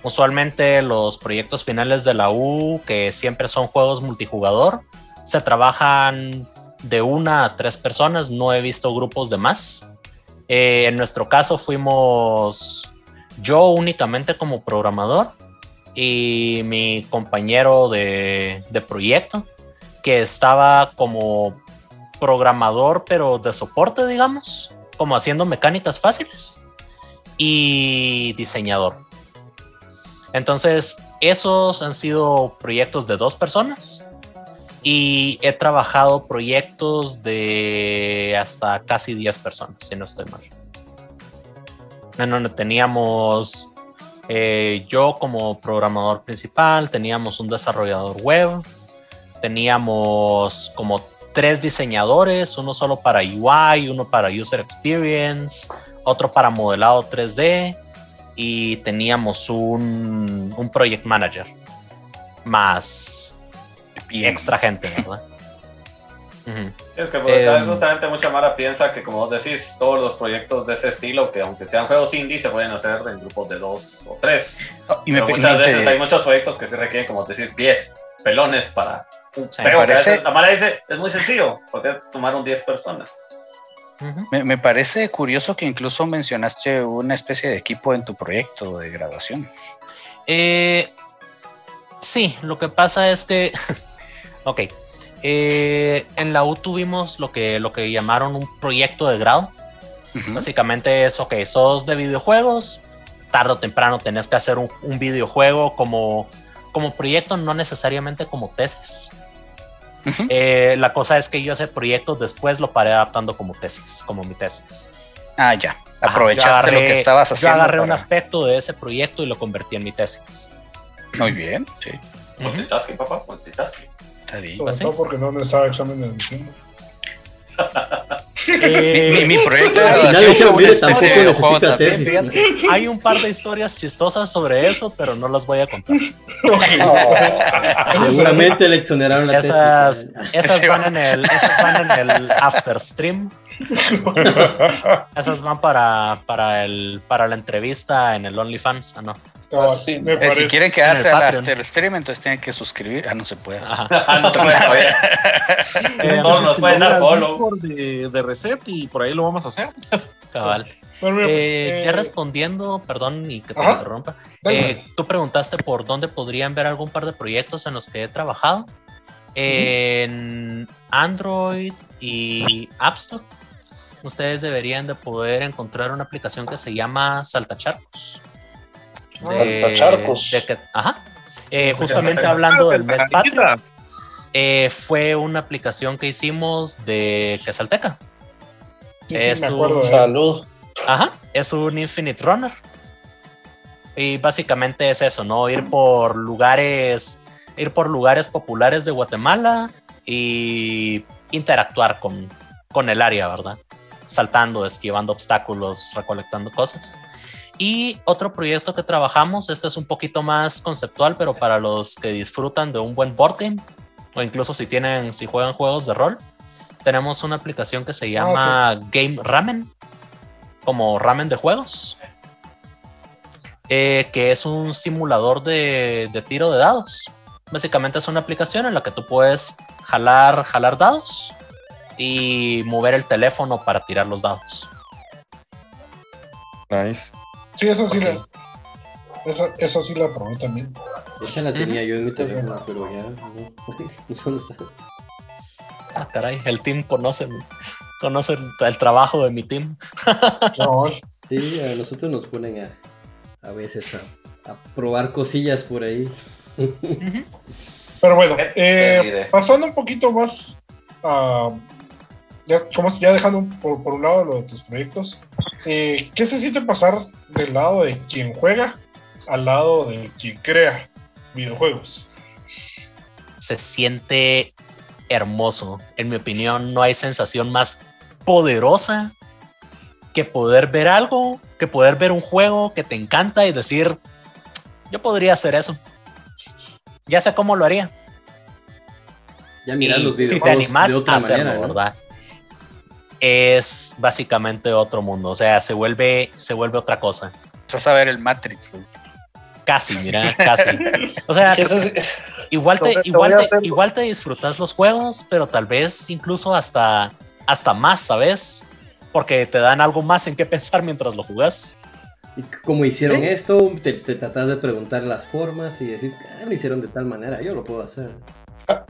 Usualmente los proyectos finales de la U, que siempre son juegos multijugador, se trabajan de una a tres personas, no he visto grupos de más. Eh, en nuestro caso fuimos yo únicamente como programador y mi compañero de, de proyecto, que estaba como programador, pero de soporte, digamos, como haciendo mecánicas fáciles, y diseñador. Entonces, esos han sido proyectos de dos personas y he trabajado proyectos de hasta casi 10 personas, si no estoy mal. En donde teníamos eh, yo como programador principal, teníamos un desarrollador web, teníamos como tres diseñadores, uno solo para UI, uno para User Experience, otro para modelado 3D y teníamos un, un Project Manager más extra gente, ¿verdad? Es que pues, Em, justamente mucha Mara piensa que, como vos decís, todos los proyectos de ese estilo, que aunque sean juegos indie, se pueden hacer en grupos de dos o tres. Y me, Pero y muchas me- veces hay muchos proyectos que se requieren, como decís, 10 pelones para un Sí, parece- veces La Mara dice, es muy sencillo, porque tomaron 10 personas. Me- me parece curioso que incluso mencionaste una especie de equipo en tu proyecto de graduación. Eh, sí, lo que pasa es que, ok, eh, en la U tuvimos lo que, lo que llamaron un proyecto de grado. Básicamente es, ok, sos de videojuegos, tarde o temprano tenés que hacer un, un videojuego como, como proyecto, no necesariamente como tesis. Ujú. Eh, la cosa es que yo ese proyecto después lo paré adaptando como tesis, como mi tesis. Ah, ya. Ajá, Aprovechaste yo agarré- lo que estabas haciendo. Yo agarré un para- aspecto de ese proyecto y lo convertí en mi tesis. Muy bien, sí. Multitasking, papá, multitasking. Está bien. Pues sí. No, porque no necesitaba examen de admisión. Eh, Mi, mi- mi proyecto de graduación mire, tampoco necesita también, tesis. fíjate. Hay un par de historias chistosas sobre eso, pero no las voy a contar. Seguramente le exoneraron la Esas, tesis. esas, van va. en el, esas van en el after stream. Esas van para, para, el, para la entrevista en el OnlyFans. Ah, no. No, Sí. me Eh, si quieren En quedarse el al Patreon. after stream, entonces tienen que suscribir. Ah, no se puede. Ajá. Ah, no se puede. Eh, Todos nos pueden dar follow. De, de Reset y por ahí lo vamos a hacer. cabal. Bueno, mira, pues, Eh, ya eh, respondiendo, perdón y que te Ajá. interrumpa. Eh, tú preguntaste por dónde podrían ver algún par de proyectos en los que he trabajado. En Android y App Store, ustedes deberían de poder encontrar una aplicación que se llama Saltacharcos. De- Saltacharcos. de que- ajá. Eh, justamente hablando del mes patrio, eh, fue una aplicación que hicimos de Quesalteca. sí, sí, es me acuerdo un-. Salud. Ajá, es un Infinite Runner. Y básicamente es eso, ¿no? Ir por lugares, ir por lugares populares de Guatemala y interactuar con, con el área, ¿verdad? Saltando, esquivando obstáculos, recolectando cosas. Y otro proyecto que trabajamos, este es un poquito más conceptual, pero para los que disfrutan de un buen board game, o incluso si tienen, si juegan juegos de rol, tenemos una aplicación que se llama Game Ramen, como ramen de juegos, eh, que es un simulador de, de tiro de dados. Básicamente es una aplicación en la que tú puedes jalar, jalar dados y mover el teléfono para tirar los dados. Nice. Sí, eso sí. Le- Esa, esa sí la probé también. Esa la tenía yo en mi teléfono, pero ya no. Ah, caray, el team conoce, conoce el, el trabajo de mi team. No, Sí, a nosotros nos ponen a, a veces a, a probar cosillas por ahí. Pero bueno, eh, idea. pasando un poquito más a. Ya, como ya dejando por, por un lado lo de tus proyectos, eh, ¿qué se siente pasar del lado de quien juega al lado de quien crea videojuegos? Se siente hermoso. En mi opinión, no hay sensación más poderosa que poder ver algo, que poder ver un juego que te encanta y decir, yo podría hacer eso. Ya sé cómo lo haría. Ya mirar Y los si te videojuegos animas de otra a hacerlo, manera. ¿no? ¿verdad? Es básicamente otro mundo. O sea, se vuelve, se vuelve otra cosa. Vas a ver el Matrix. güey. Casi, mira, casi. O sea, igual te, igual te, igual te disfrutas los juegos, pero tal vez incluso hasta, hasta más, ¿sabes? Porque te dan algo más en qué pensar mientras lo jugas. Y como hicieron Sí. esto, te, te tratas de preguntar las formas y decir, ah, lo hicieron de tal manera, yo lo puedo hacer.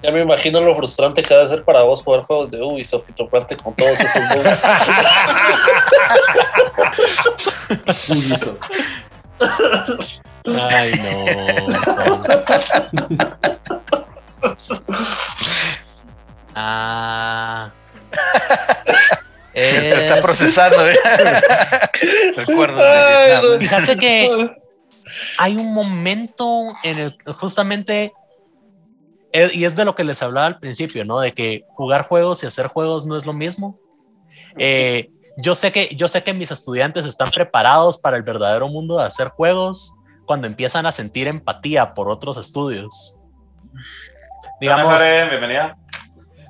Ya me imagino lo frustrante que debe ser para vos jugar juegos de Ubisoft y toparte con todos esos bugs. Ubisoft. Ay, no. ah. Está Es- procesando. Vietnam. no. Fíjate que hay un momento en el justamente, y es de lo que les hablaba al principio, ¿no? De que jugar juegos y hacer juegos no es lo mismo. Eh, yo, sé que, yo sé que mis estudiantes están preparados para el verdadero mundo de hacer juegos cuando empiezan a sentir empatía por otros estudios. Digamos, bienvenida.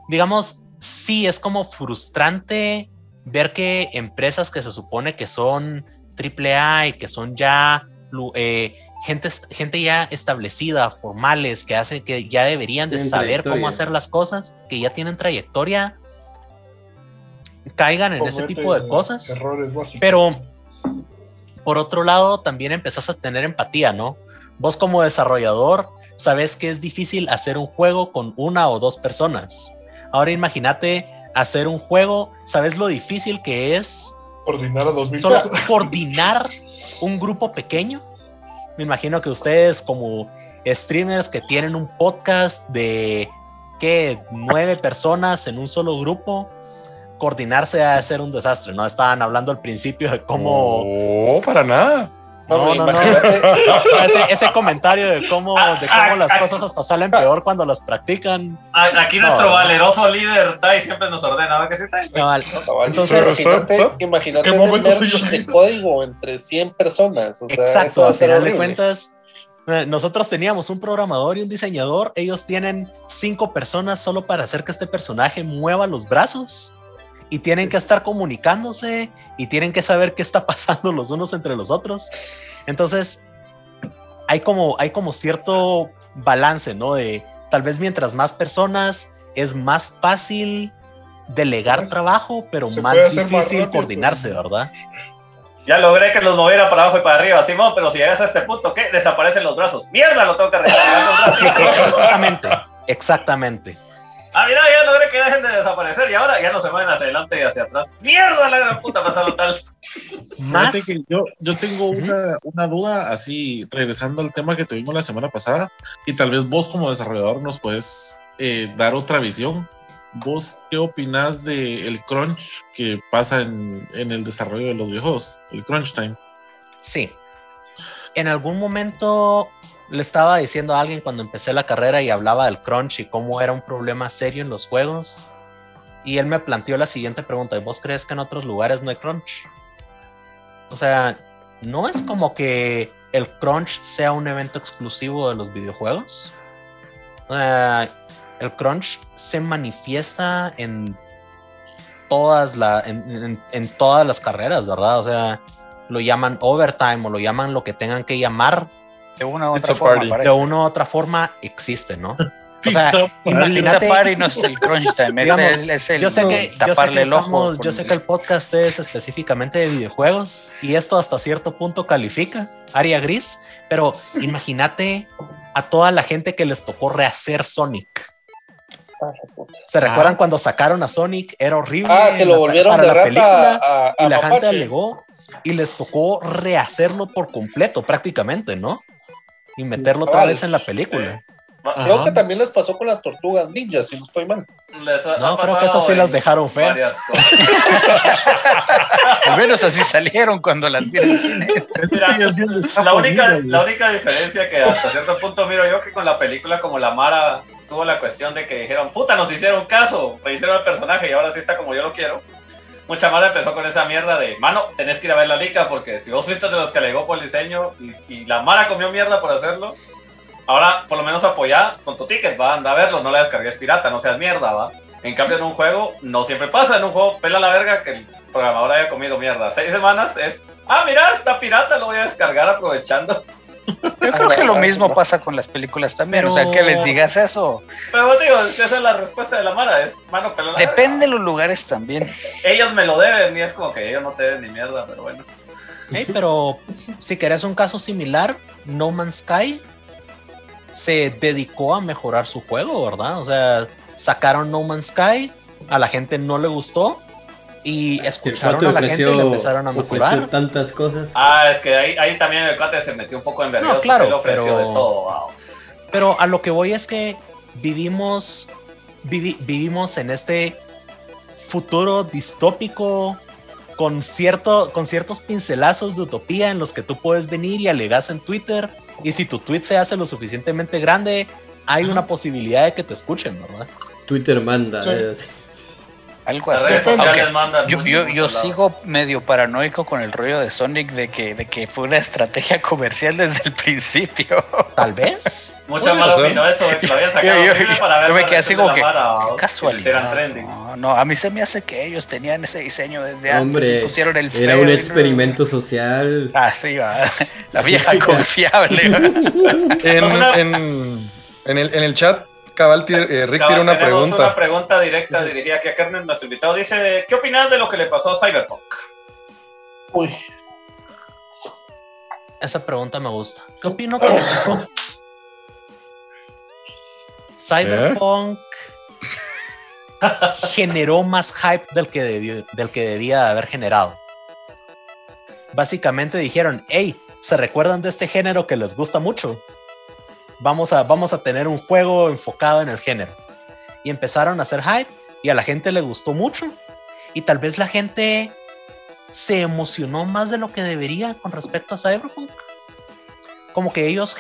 digamos, sí, es como frustrante ver que empresas que se supone que son AAA y que son ya eh, gente, gente ya establecida, formales, que hacen que ya deberían de Tienen saber cómo hacer las cosas, que ya tienen trayectoria, caigan en ese tipo de cosas. Errores básicos. Pero por otro lado, también empezás a tener empatía, ¿no? Vos como desarrollador sabes que es difícil hacer un juego con una o dos personas. Ahora imagínate hacer un juego, sabes lo difícil que es Coordinar a 2000 solo pesos. coordinar un grupo pequeño. Me imagino que ustedes como streamers que tienen un podcast de ¿qué? nueve personas en un solo grupo, coordinarse a ser un desastre, ¿no? Estaban hablando al principio de cómo... No, para nada. No, no, no. Ese, ese comentario de cómo, de cómo las cosas hasta salen peor cuando las practican. Aquí No, nuestro no. valeroso líder Tai siempre nos ordena, ¿verdad que sí, Tai? Cabal. cabal, Entonces- imagínate, imagínate ¿Qué ese de código entre 100 personas. O sea, eso Exacto, al final de cuentas, eh, nosotros teníamos un programador y un diseñador, ellos tienen cinco personas solo para hacer que este personaje mueva los brazos y tienen que estar comunicándose y tienen que saber qué está pasando los unos entre los otros. Entonces, hay como, hay como cierto balance, ¿no? De tal vez mientras más personas es más fácil delegar Pues, trabajo, pero más difícil rápido, coordinarse, ¿verdad? Ya logré que los moviera para abajo y para arriba, Simón, pero si llegas a este punto, ¿qué? Desaparecen los brazos. ¡Mierda! Lo tengo que arreglar. Exactamente, exactamente. Ah, mira, ya logré que dejen de desaparecer y ahora ya no se mueven hacia adelante y hacia atrás. ¡Mierda! La gran puta pasaron tal. Más Fíjate que yo, yo tengo una, una duda, así regresando al tema que tuvimos la semana pasada, y tal vez vos como desarrollador nos puedes eh, dar otra visión. ¿Vos qué opinás del el crunch que pasa en, en el desarrollo de los videojuegos? El crunch time. Sí. En algún momento le estaba diciendo a alguien cuando empecé la carrera y hablaba del crunch y cómo era un problema serio en los juegos. Y él me planteó la siguiente pregunta: ¿y vos crees que en otros lugares no hay crunch? O sea, no es como que el crunch sea un evento exclusivo de los videojuegos. Sea, el crunch se manifiesta en todas, en todas las carreras, ¿verdad? O sea, lo llaman overtime o lo llaman lo que tengan que llamar, De una u otra forma, party. de una u otra forma existe, ¿no? O sea, Pizza imagínate. Party no es el crunch time, es Digamos, el- es el yo sé que, yo sé taparle que, estamos- yo sé que el podcast es específicamente de videojuegos y esto hasta cierto punto califica área gris, pero imagínate a toda la gente que les tocó rehacer Sonic. Ah. ¿Se recuerdan cuando sacaron a Sonic? Era horrible. Ah, que lo la- volvieron para de la rata película a, a y la gente mapache. alegó y les tocó rehacerlo por completo prácticamente, ¿no? Y meterlo otra vez en la película. Creo Ajá. que también les pasó con las tortugas ninjas, si no estoy mal. Les ha- No, ha creo que esas sí las dejaron feas. Al menos así salieron cuando las vi en el cine. Mira, la única, la única diferencia que hasta cierto punto miro yo que con la película como la Mara tuvo la cuestión de que dijeron, puta, nos hicieron caso, me hicieron el personaje y ahora sí está como yo lo quiero. Mucha Mara empezó con esa mierda de, mano, tenés que ir a ver la liga porque si vos fuiste de los que alegó por el diseño y, y la Mara comió mierda por hacerlo, ahora por lo menos apoyá con tu ticket, va, anda a verlo, no la descargues pirata, no seas mierda, va. En cambio en un juego no siempre pasa, en un juego pela la verga que el programador haya comido mierda. Seis semanas es, ah, mira, está pirata, lo voy a descargar aprovechando. Yo creo que lo mismo pasa con las películas también. O sea, que les digas eso. Pero digo, esa es la respuesta de la Mara, es mano pelada. Depende de los lugares también. Ellos me lo deben y es como que ellos no te deben ni mierda, pero bueno. Ey, pero si querés un caso similar, No Man's Sky se dedicó a mejorar su juego, ¿verdad? O sea, sacaron No Man's Sky, a la gente no le gustó y escucharon a la gente y le empezaron a mejorar. tantas cosas. Ah, es que ahí, ahí también el cuate se metió un poco en vergüenza. No, claro, ofreció pero- de todo, wow. Pero a lo que voy es que vivimos, vivi- vivimos en este futuro distópico con, cierto, con ciertos pincelazos de utopía en los que tú puedes venir y alegas en Twitter y si tu tweet se hace lo suficientemente grande, hay una posibilidad de que te escuchen, ¿verdad? Twitter manda. Sí. Así. Algo Las así. redes sociales Aunque mandan Yo, yo, yo sigo medio paranoico con el rollo de Sonic de que, de que fue una estrategia comercial desde el principio. Tal vez. Mucha ser. opinó eso, de que lo habían sacado Yo- para ver yo me quedé así como casualidad. No, no, a mí se me hace que ellos tenían ese diseño desde antes. Hombre, pusieron el era un no- experimento social. Ah, sí, va. La vieja confiable. en el, en el chat, Cabal, eh, Rick Cabal, tiene una pregunta. una pregunta directa dirigida aquí a Kernel, nuestro invitado. Dice, ¿qué opinas de lo que le pasó a Cyberpunk? Uy, Esa pregunta me gusta. ¿Qué opino que le pasó? Cyberpunk generó más hype del que, debió, del que debía de haber generado. Básicamente dijeron, hey, ¿se recuerdan de este género que les gusta mucho? Vamos a, vamos a tener un juego enfocado en el género. Y empezaron a hacer hype y a la gente le gustó mucho. Y tal vez la gente se emocionó más de lo que debería con respecto a Cyberpunk. Como que ellos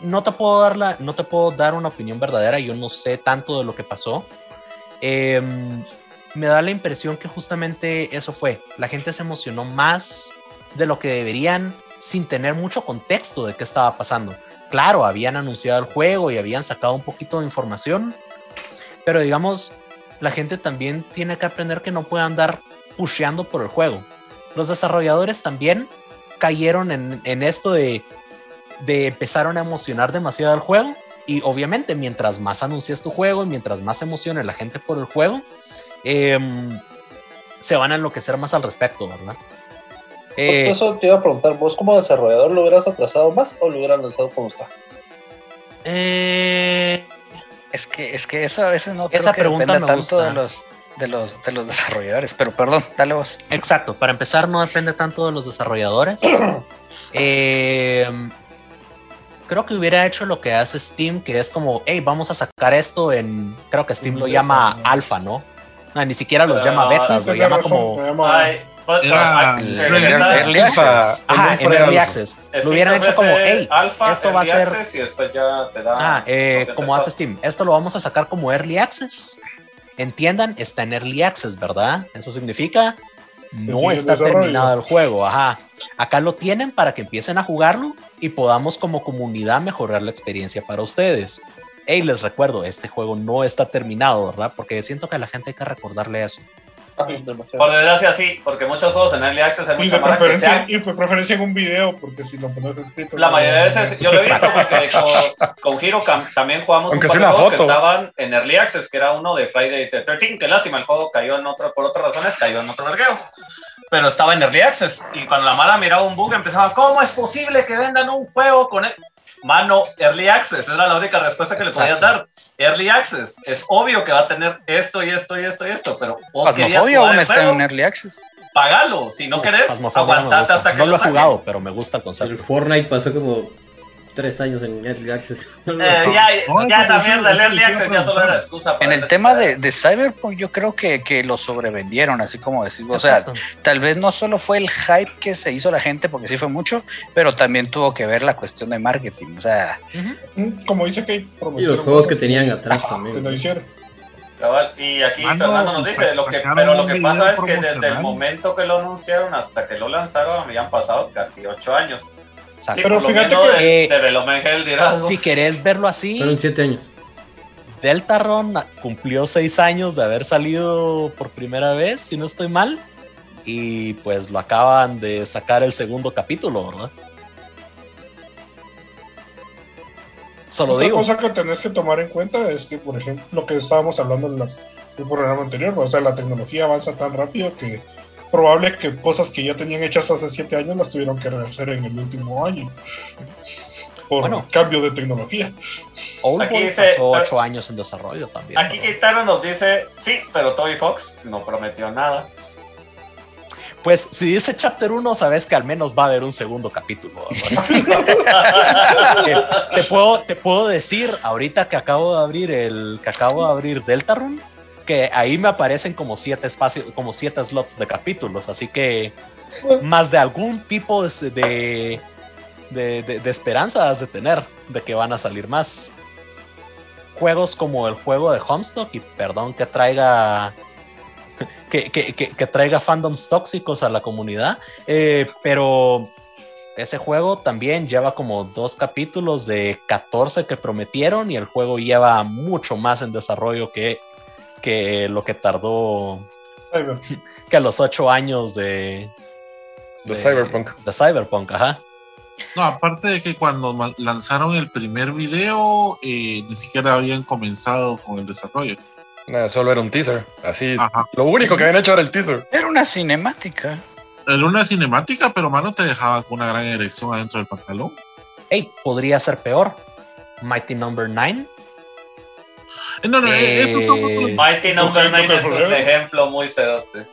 no te puedo dar la, no te puedo dar una opinión verdadera, yo no sé tanto de lo que pasó. Em, me da la impresión que justamente eso fue. La gente se emocionó más de lo que deberían sin tener mucho contexto de qué estaba pasando. Claro, habían anunciado el juego y habían sacado un poquito de información, pero digamos, la gente también tiene que aprender que no puede andar pusheando por el juego. Los desarrolladores también cayeron en, esto de, de empezaron a emocionar demasiado el juego. Y obviamente, mientras más anuncias tu juego y mientras más emocione la gente por el juego, em, se van a enloquecer más al respecto, ¿verdad? Eh, Justo eso te iba a preguntar, ¿vos como desarrollador lo hubieras atrasado más o lo hubieras lanzado como está? eh, Es que, es que eso a veces no Esa creo que pregunta dependa me tanto gusta. de los, de los de los desarrolladores. Pero perdón, dale vos. Exacto, para empezar no depende tanto de los desarrolladores. Eh, creo que hubiera hecho lo que hace Steam, que es como, hey, vamos a sacar esto en, creo que Steam lo llama alfa, ¿no? No, ni siquiera los Ah, llama betas, lo llama razón, como... se llama- Ay, pues, Era-. Early Access. Ajá, en Early Access. Lo hubieran hecho como, hey, esto va a ser... access y después ya te da. Ah, eh, 200 como hace. Steam. Esto lo vamos a sacar como Early Access. Entiendan, está en Early Access, ¿verdad? Eso significa no está terminado el juego. Ajá. Acá lo tienen para que empiecen a jugarlo y podamos como comunidad mejorar la experiencia para ustedes. Hey, les recuerdo, este juego no está terminado, ¿verdad? Porque siento que a la gente hay que recordarle eso. Por desgracia sí, porque muchos juegos en Early Access hay Y mucha que sean y de preferencia en un video, porque si lo pones escrito. La no- mayoría de veces, yo lo he visto porque con, con también jugamos Aunque un par de una juegos que foto. estaban en Early Access, que era uno de Friday the 13, que lástima, el juego cayó en otro, por otras razones, cayó en otro vergueo. Pero estaba en Early Access. Y cuando la mala miraba un bug, empezaba, ¿cómo es posible que vendan un juego con... el-?" Mano, Early Access, era la única respuesta que le podías dar. Early Access, es obvio que va a tener esto y esto y esto y esto, pero vos jugar aún el está juego, en Early Access. pagalo. Si no querés, no me aguantate hasta que No lo he jugado, pero me gusta el El concepto. Fortnite pasó como tres años en Early Access. Eh, ya, No, ya esa pues, mierda, el Early Access ya solo era excusa para En el tema de, de Cyberpunk, yo creo que, que lo sobrevendieron, así como decir. O sea, tal vez no solo fue el hype que se hizo la gente, porque sí fue mucho, pero también tuvo que ver la cuestión de marketing. O sea, Mm, Como dice que Y los juegos que tenían atrás también. Que lo hicieron. Cabal, Y aquí Mano, Fernando nos dice, lo que, sacaron pero lo que pasa es que desde el momento que lo anunciaron hasta que lo lanzaron habían pasado casi ocho años. Exacto. Sí, Pero fíjate que- de, Eh, de. Si querés verlo así, Fueron siete años. Deltarune cumplió seis años de haber salido por primera vez, si no estoy mal. Y pues lo acaban de sacar el segundo capítulo, ¿verdad? Solo Otra digo. cosa que tenés que tomar en cuenta es que, por ejemplo, lo que estábamos hablando en la- el programa anterior, o sea, la tecnología avanza tan rápido que probable que cosas que ya tenían hechas hace siete años las tuvieron que rehacer en el último año. Por Bueno. cambio de tecnología. Aquí dice- pasó ocho años en desarrollo también. Aquí. Kitaro nos dice, sí, pero Toby Fox no prometió nada. Pues si dice Chapter 1, sabes que al menos va a haber un segundo capítulo. te puedo, te puedo decir, ahorita que acabo de abrir el que acabo de abrir Deltarune, que ahí me aparecen como siete espacios, como siete slots de capítulos, así que más de algún tipo de, de, de, esperanza has de tener de que van a salir más. Juegos como el juego de Homestuck, y perdón que traiga que, que- que- que traiga fandoms tóxicos a la comunidad. eh, pero ese juego también lleva como dos capítulos de 14 que prometieron y el juego lleva mucho más en desarrollo que, que lo que tardó que los ocho años de, De Cyberpunk. De Cyberpunk, ajá. No, aparte de que cuando lanzaron el primer video, eh, ni siquiera habían comenzado con el desarrollo. Nada, solo era un teaser. Así. Ajá. Lo único que habían hecho era el teaser. era una cinemática. Era una cinemática, pero mano te dejaba con una gran erección adentro del pantalón. Hey, podría ser peor. Mighty Number 9. Eh, no, no, eh, eso Eh, tampoco- Mighty Number Nunca- 9 nunca es un ejemplo muy sedote.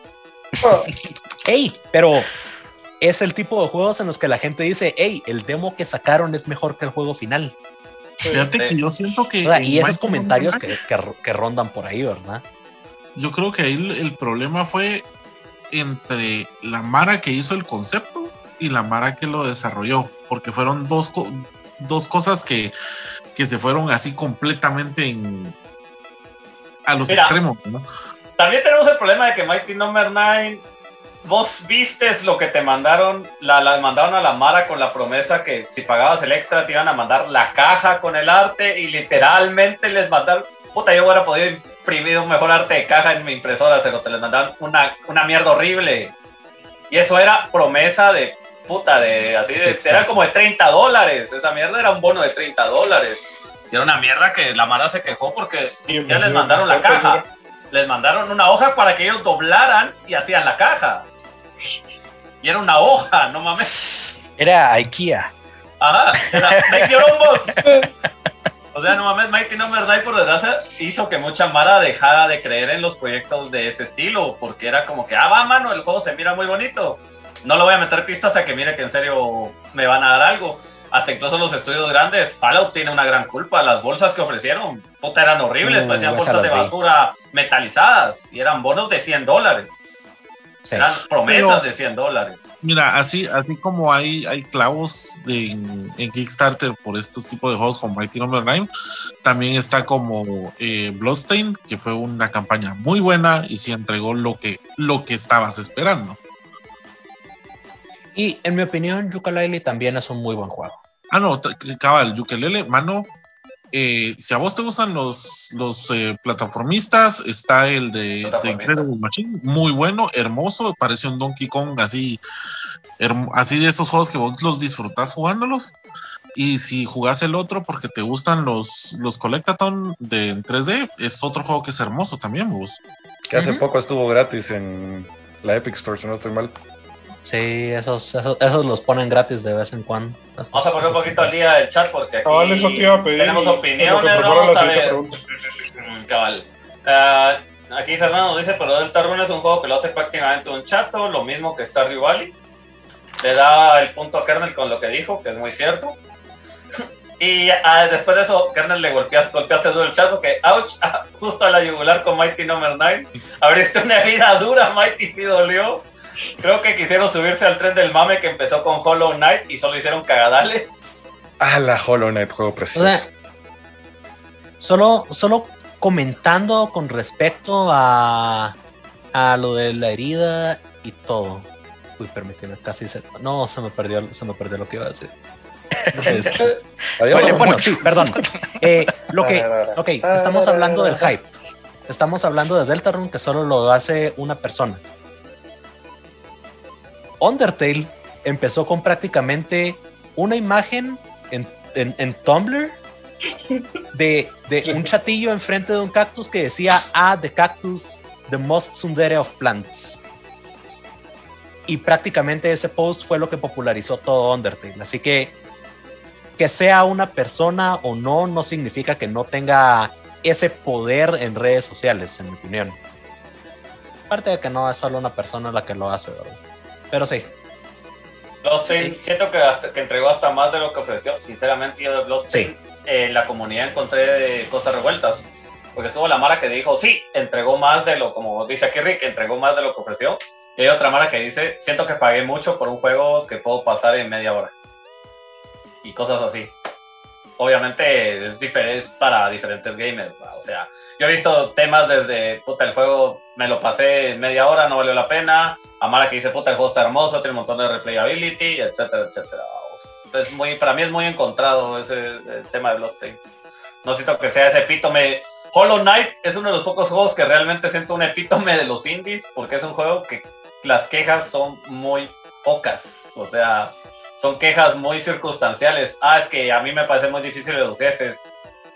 Hey, pero es el tipo de juegos en los que la gente dice, hey, el demo que sacaron es mejor que el juego final. Fíjate que yo siento que. O sea, y esos Mighty comentarios que, que- que rondan por ahí, ¿verdad? Yo creo que ahí el, el problema fue entre la Mara que hizo el concepto y la Mara que lo desarrolló, porque fueron dos, dos cosas que, que se fueron así completamente en, a los Mira. extremos. ¿no? También tenemos el problema de que Mighty Number 9, vos vistes lo que te mandaron, la, la mandaron a la Mara con la promesa que si pagabas el extra te iban a mandar la caja con el arte y literalmente les mandaron, puta, yo hubiera podido imprimir un mejor arte de caja en mi impresora, pero te les mandaron una, una mierda horrible. Y eso era promesa de puta, de así de, era como de 30 dólares, esa mierda era un bono de 30 dólares. Y era una mierda que la Mara se quejó porque ya les mandaron la caja les mandaron una hoja para que ellos doblaran y hacían la caja. Y era una hoja, no mames. Era IKEA. Ajá, era make your own box. O sea, no mames, Mighty Number 9 por desgracia hizo que mucha Mara dejara de creer en los proyectos de ese estilo, porque era como que, ah, va, mano, el juego se mira muy bonito. No le voy a meter pistas hasta que mire que en serio me van a dar algo. Hasta incluso los estudios grandes, Fallout tiene una gran culpa. Las bolsas que ofrecieron, puta, eran horribles, Uh, parecían bolsas de vi. basura metalizadas y eran bonos de 100 dólares. Sí. Eran promesas Pero- de 100 dólares. Mira, así, así como hay, hay clavos en, en Kickstarter por estos tipos de juegos como Mighty Number 9, también está como eh, Bloodstain, que fue una campaña muy buena y sí entregó lo que, lo que estabas esperando. Y en mi opinión, Yooka-Laylee también es un muy buen juego. Ah, no, cabal, Ukulele, mano, eh, si a vos te gustan los, los eh, plataformistas, está el de, de. Incredible Machine, muy bueno, hermoso, parece un Donkey Kong así, así de esos juegos que vos los disfrutás jugándolos. Y si jugás el otro porque te gustan los, los Collectathon de en 3D, es otro juego que es hermoso también, vos. Que hace poco estuvo gratis en la Epic Store, si no estoy mal. Sí, esos, esos, esos los ponen gratis de vez en cuando. Vamos a poner un poquito al día el chat porque aquí Cabal, eso te iba a pedir. tenemos opiniones. Vamos a ver. Mm, Cabal. Ah, aquí Fernando nos dice, pero Delta Rune es un juego que lo hace prácticamente un chato, lo mismo que Stardew Valley. Le da el punto a Kernel con lo que dijo, que es muy cierto. Y ah, después de eso, Kernel le golpeaste, golpeaste duro el chato, que ouch, justo a la yugular con Mighty Number 9. Abriste una herida dura, Mighty sí dolió. Creo que quisieron subirse al tren del mame que empezó con Hollow Knight y solo hicieron cagadales. Ah, la Hollow Knight, juego O precioso. sea, solo, solo comentando con respecto a, a lo de la herida y todo. Uy, permíteme, casi se. No, se me perdió, se me perdió lo que iba a decir. Bueno, bueno, sí, perdón. Eh, lo que, ok, estamos hablando del hype. Estamos hablando de Deltarune que solo lo hace una persona. Undertale empezó con prácticamente una imagen en, en- en Tumblr de, de un chatillo enfrente de un cactus que decía Ah, the cactus, the most tsundere of plants. Y prácticamente ese post fue lo que popularizó todo Undertale. Así que que sea una persona o no, no significa que no tenga ese poder en redes sociales, en mi opinión. Aparte de que no es solo una persona la que lo hace, ¿verdad? Pero sí. Bloodstained, siento que, hasta- que entregó hasta más de lo que ofreció. Sinceramente, yo de Bloodstained, eh, en la comunidad encontré cosas revueltas. Porque estuvo la Mara que dijo, sí, entregó más de lo, como dice aquí Rick, entregó más de lo que ofreció. Y hay otra Mara que dice, siento que pagué mucho por un juego que puedo pasar en media hora. Y cosas así. Obviamente es diferente para diferentes gamers. ¿va? O sea, yo he visto temas desde, puta, el juego me lo pasé media hora, no valió la pena. Amara que dice, puta, el juego está hermoso, tiene un montón de replayability, etcétera, etcétera. Es muy, para mí es muy encontrado ese tema de Bloodstained. No siento que sea ese epítome. Hollow Knight es uno de los pocos juegos que realmente siento un epítome de los indies, porque es un juego que las quejas son muy pocas. O sea, son quejas muy circunstanciales. Ah, es que a mí me parece muy difícil los jefes.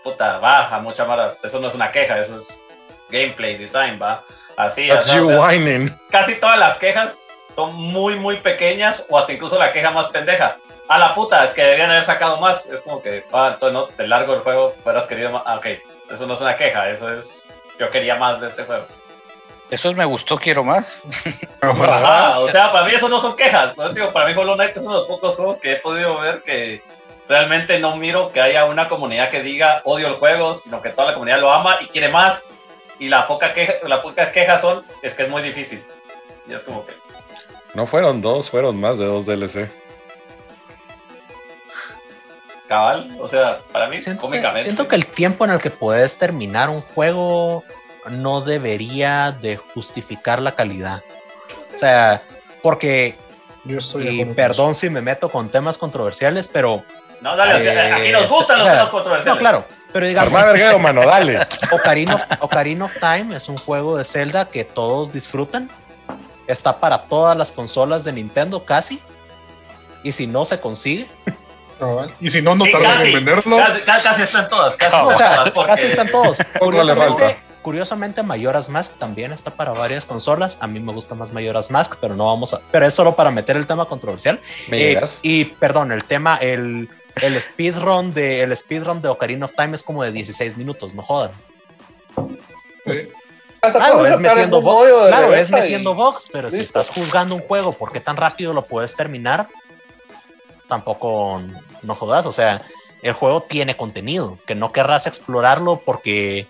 Puta, va, a mucha mara. Eso no es una queja, eso es gameplay, design, va. Así, That's you o sea, casi todas las quejas son muy, muy pequeñas o hasta incluso la queja más pendeja. A la puta, es que deberían haber sacado más. Es como que, ah, entonces no, te largo el juego, fueras querido más. Ah, ok, eso no es una queja, eso es. Yo quería más de este juego. Eso es me gustó, quiero más. Ajá, o sea, para mí eso no son quejas. Eso digo, para mí Hollow Knight es uno de los pocos juegos que he podido ver que realmente no miro que haya una comunidad que diga odio el juego, sino que toda la comunidad lo ama y quiere más. Y la poca queja, la poca queja son, es que es muy difícil. Y es como que, No fueron dos, fueron más de dos DLC. cabal, o sea, para mí, Siento que, cómicamente. siento que el tiempo en el que puedes terminar un juego no debería de justificar la calidad. O sea, porque, Yo estoy y perdón si me meto con temas controversiales, pero... No, dale, o sea, eh, aquí nos gustan o los sea, temas controversiales. No, claro, pero digamos... Armada verguero, mano, dale. Ocarina of, Ocarina of Time es un juego de Zelda que todos disfrutan. Está para todas las consolas de Nintendo casi. Y si no se consigue. Y si no, no Sí, tardan en venderlo. Casi, están todas, casi, o sea, todas, porque- casi están todos. Curiosamente, curiosamente, Mayoras Mask también está para varias consolas. A mí me gusta más Mayoras Mask, pero no vamos a. Pero es solo para meter el tema controversial. ¿Me Eh, y perdón, el tema, el, el speedrun de el speedrun de Ocarina of Time es como de 16 minutos, no jodan. Claro, es metiendo box, claro, es metiendo box, pero si estás juzgando un juego porque tan rápido lo puedes terminar, tampoco no jodas, o sea, el juego tiene contenido, que no querrás explorarlo porque,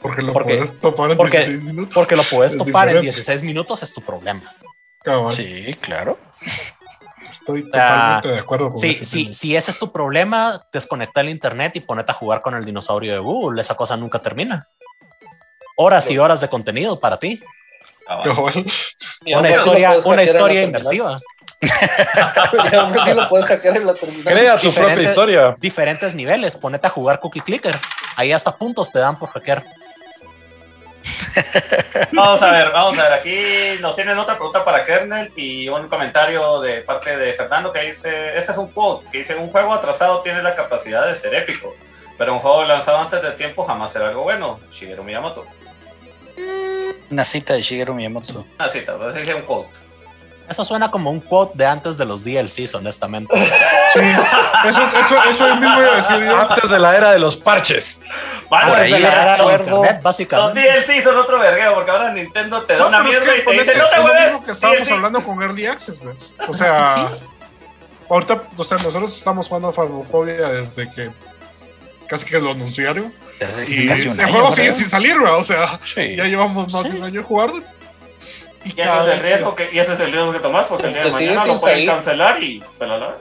Porque lo Porque- puedes topar en porque- 16 minutos. porque lo puedes Es topar en diferente. 16 minutos, es tu problema. Cabal. Sí, claro. Estoy sea, totalmente de acuerdo con Sí, ese sí, tema. si ese es tu problema, desconecta el internet y ponete a jugar con el dinosaurio de Google, esa cosa nunca termina. Horas y horas de contenido para ti. Y Una historia, una historia inmersiva. Y aún así lo puedes hackear en la terminal. Crea tu propia historia. Diferentes niveles, ponete a jugar Cookie Clicker. Ahí hasta puntos te dan por hackear. Vamos a ver, vamos a ver. Aquí nos tienen otra pregunta para Kernel y un comentario de parte de Fernando que dice: Este es un quote que dice: Un juego atrasado tiene la capacidad de ser épico, pero un juego lanzado antes de tiempo jamás será algo bueno. Shigeru Miyamoto. Una cita de Shigeru Miyamoto. Una cita, voy a decirle un quote. Eso suena como un quote de antes de los DLCs, honestamente. Sí, eso, eso, eso mismo iba a decir yo. Antes de la era de los parches. Vale, Por ahí sí, era acuerdo. internet, Los básicamente. DLC son otro vergueo, porque ahora Nintendo te da No, una es mierda que y te dice: No es te lo mueves. mismo que estábamos DLC". hablando con Early Access, ¿ves? O Pero es sea, que sí. ahorita, o sea, nosotros estamos jugando a Phasmophobia desde que casi que lo anunciaron. Y casi un el año, juego sigue sin salir, ¿verdad? O sea, Sí. ya llevamos más de un año jugando. Y ese es el riesgo que, y ese es el riesgo que tomas, porque el día de mañana lo sin pueden salir. cancelar y. Pero la.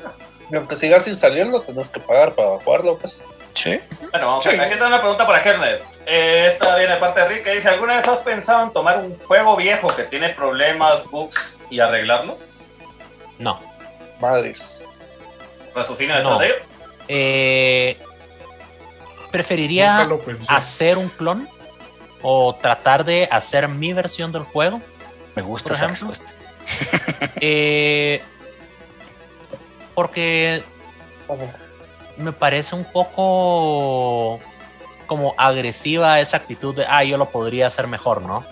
Y aunque siga sin salir, lo tenés que pagar para jugarlo, pues. Sí. Bueno, vamos a Sí. ver. Aquí está una pregunta para Kernel. Eh, esta viene de parte de Rick que dice: ¿Alguna vez has pensado en tomar un juego viejo que tiene problemas, bugs y arreglarlo? No. Madres. ¿Raciocinio de No. Eh, preferiría hacer un clon o tratar de hacer mi versión del juego. Me gusta Por esa ejemplo. respuesta. Eh, porque me parece un poco como agresiva esa actitud de, ah, yo lo podría hacer mejor, ¿no?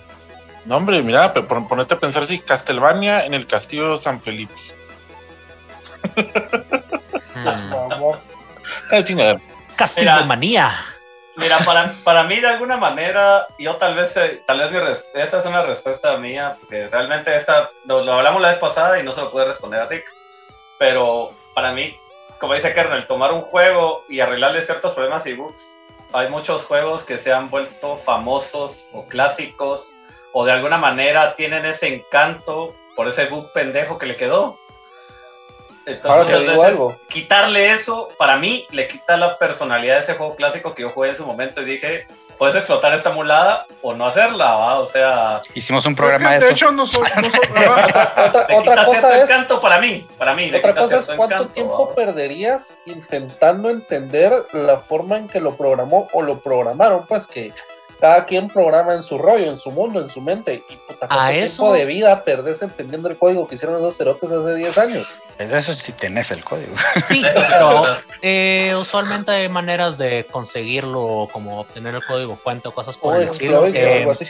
No, hombre, mira, ponete a pensar si Castlevania en el castillo de San Felipe. Hmm. Ah, chingada. Mira, para, para mí de alguna manera, yo tal vez, eh, tal vez esta es una respuesta mía, porque realmente esta, lo, lo hablamos la vez pasada y no se lo pude responder a Rick, pero para mí, como dice Kernel, tomar un juego y arreglarle ciertos problemas y bugs, hay muchos juegos que se han vuelto famosos o clásicos, o de alguna manera tienen ese encanto por ese bug pendejo que le quedó. Entonces, Ahora te muchas digo veces, algo. quitarle eso, para mí, le quita la personalidad de ese juego clásico que yo jugué en su momento y dije, puedes explotar esta mulada o no hacerla, ¿va? O sea, Hicimos un Pero es que, programa de de eso. hecho, no soy. No soy Otra, le otra quita cierto cosa es. encanto para mí, para mí. le Otra quita cosa es cuánto encanto, tiempo ¿va? perderías intentando entender la forma en que lo programó o lo programaron, pues que cada quien programa en su rollo, en su mundo, en su mente. Y puta, ¿cuánto A tiempo eso- de vida perdés entendiendo el código que hicieron esos cerotes hace 10 años? Eso sí tenés el código. Sí, pero eh, usualmente hay maneras de conseguirlo, como obtener el código fuente o cosas O por el estilo. o Eh, algo así.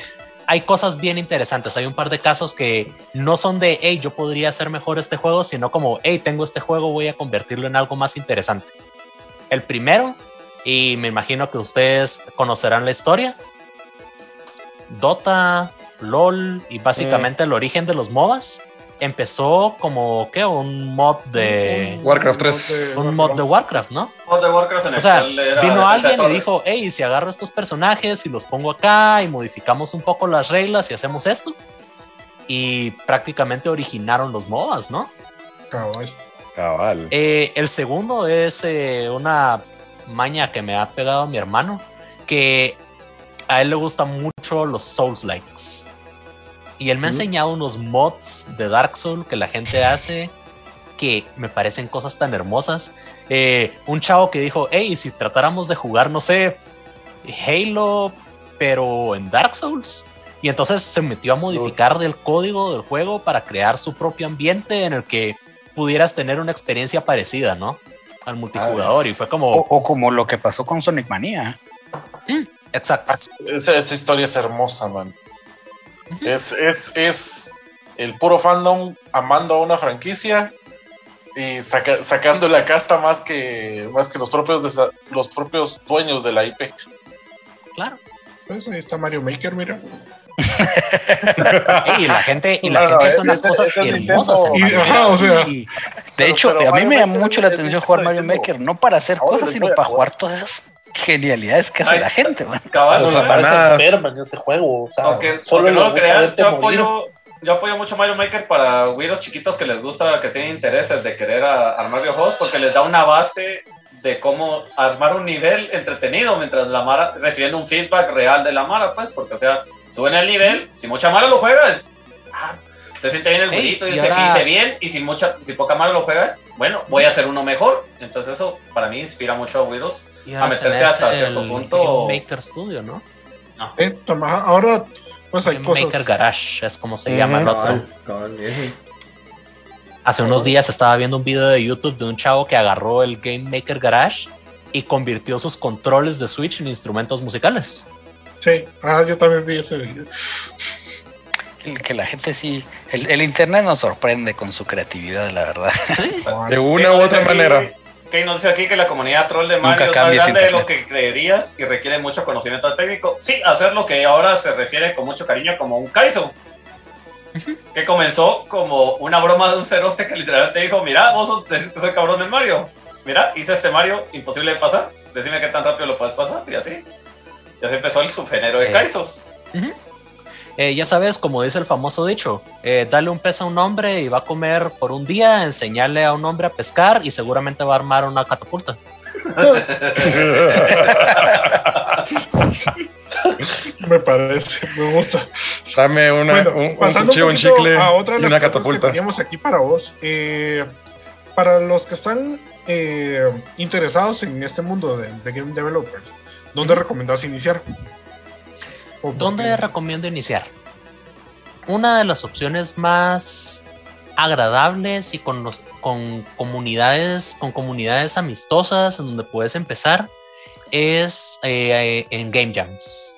hay cosas bien interesantes. Hay un par de casos que no son de, hey, yo podría hacer mejor este juego, sino como, hey, tengo este juego, voy a convertirlo en algo más interesante. El primero, y me imagino que ustedes conocerán la historia, Dota, LOL y básicamente el origen de los MOBAs. Empezó como, ¿qué? Un mod de... Warcraft 3. Un mod de Warcraft, ¿no? Mod de Warcraft en O el sea, vino alguien y dijo, hey, si agarro estos personajes y los pongo acá y modificamos un poco las reglas y hacemos esto. Y prácticamente originaron los MOBAs, ¿no? cabal. Cabal. Eh, el segundo es eh, una maña que me ha pegado mi hermano, que a él le gustan mucho los Souls likes. Y él me ha enseñado unos mods de Dark Souls que la gente hace que me parecen cosas tan hermosas. Eh, un chavo que dijo, hey, si tratáramos de jugar, no sé, Halo, pero en Dark Souls. Y entonces se metió a modificar el código del juego para crear su propio ambiente en el que pudieras tener una experiencia parecida, ¿no? Al multijugador. Y fue como, O, o como lo que pasó con Sonic Manía. Exacto. Esa, esa historia es hermosa, man. Es, es, es el puro fandom amando a una franquicia y saca- sacando la casta más que, más que los, propios desa- los propios dueños de la IP. Claro. Pues ahí está Mario Maker, mira. Y la gente, y la No, no, gente hace unas cosas es hermosas en Y, Mario. ajá, o sea, Y, de hecho, pero a mí Mario me llama Maker mucho la es- atención es jugar Mario. Maker, no para hacer cosas, sino para jugar. jugar todas esas genialidades que hace Ay. la gente, man. Cabal, Los. Pues, enferma en ese juego, o sea, Aunque, solo aunque no lo crean, yo apoyo, yo apoyo mucho Mario Maker para güiros chiquitos que les gusta, que tienen intereses de querer a- armar videojuegos, porque les da una base de cómo armar un nivel entretenido mientras la Mara, recibiendo un feedback real de la Mara, pues, porque, o sea, suben el nivel, si mucha Mara lo juega, es, ah, Se siente bien el jueguito y y dice ahora- bien y si mucha, si poca madre lo juegas, bueno, voy a hacer uno mejor. Entonces eso para mí inspira mucho a Widows. Y A meterse hasta el cierto punto. Game Maker Studio, ¿no? Eh, toma, ahora, pues hay Game cosas. Maker Garage es como se llama el otro. Hace unos días estaba viendo un video de YouTube de un chavo que agarró el Game Maker Garage y convirtió sus controles de Switch en instrumentos musicales. Sí, ah, yo también vi ese video. Que, que la gente sí. El, el internet nos sorprende con su creatividad, la verdad. De una u otra manera. Key nos dice aquí que la comunidad troll de Mario es más grande de lo que creerías y requiere mucho conocimiento técnico. Sí, hacer lo que ahora se refiere con mucho cariño como un Kaizo. Que comenzó como una broma de un cerote que literalmente dijo, mira, vos sos, decís que soy cabrón del Mario. Mira, hice este Mario imposible de pasar. Decime qué tan rápido lo puedes pasar. Y así. Y así empezó el subgénero de Eh. Kaizos. Eh, ya sabes, como dice el famoso dicho, eh, dale un pez a un hombre y va a comer por un día, enseñarle a un hombre a pescar y seguramente va a armar una catapulta. Me parece, me gusta. Dame una, Bueno, un, un cuchillo, un chicle a otra de y una catapulta. Que teníamos aquí para vos. eh, para los que están eh, interesados en este mundo de, de game developers, ¿dónde recomendás iniciar? ¿O por ¿Dónde recomiendo iniciar? Una de las opciones más agradables y con, los, con comunidades con comunidades amistosas en donde puedes empezar es eh, en Game Jams.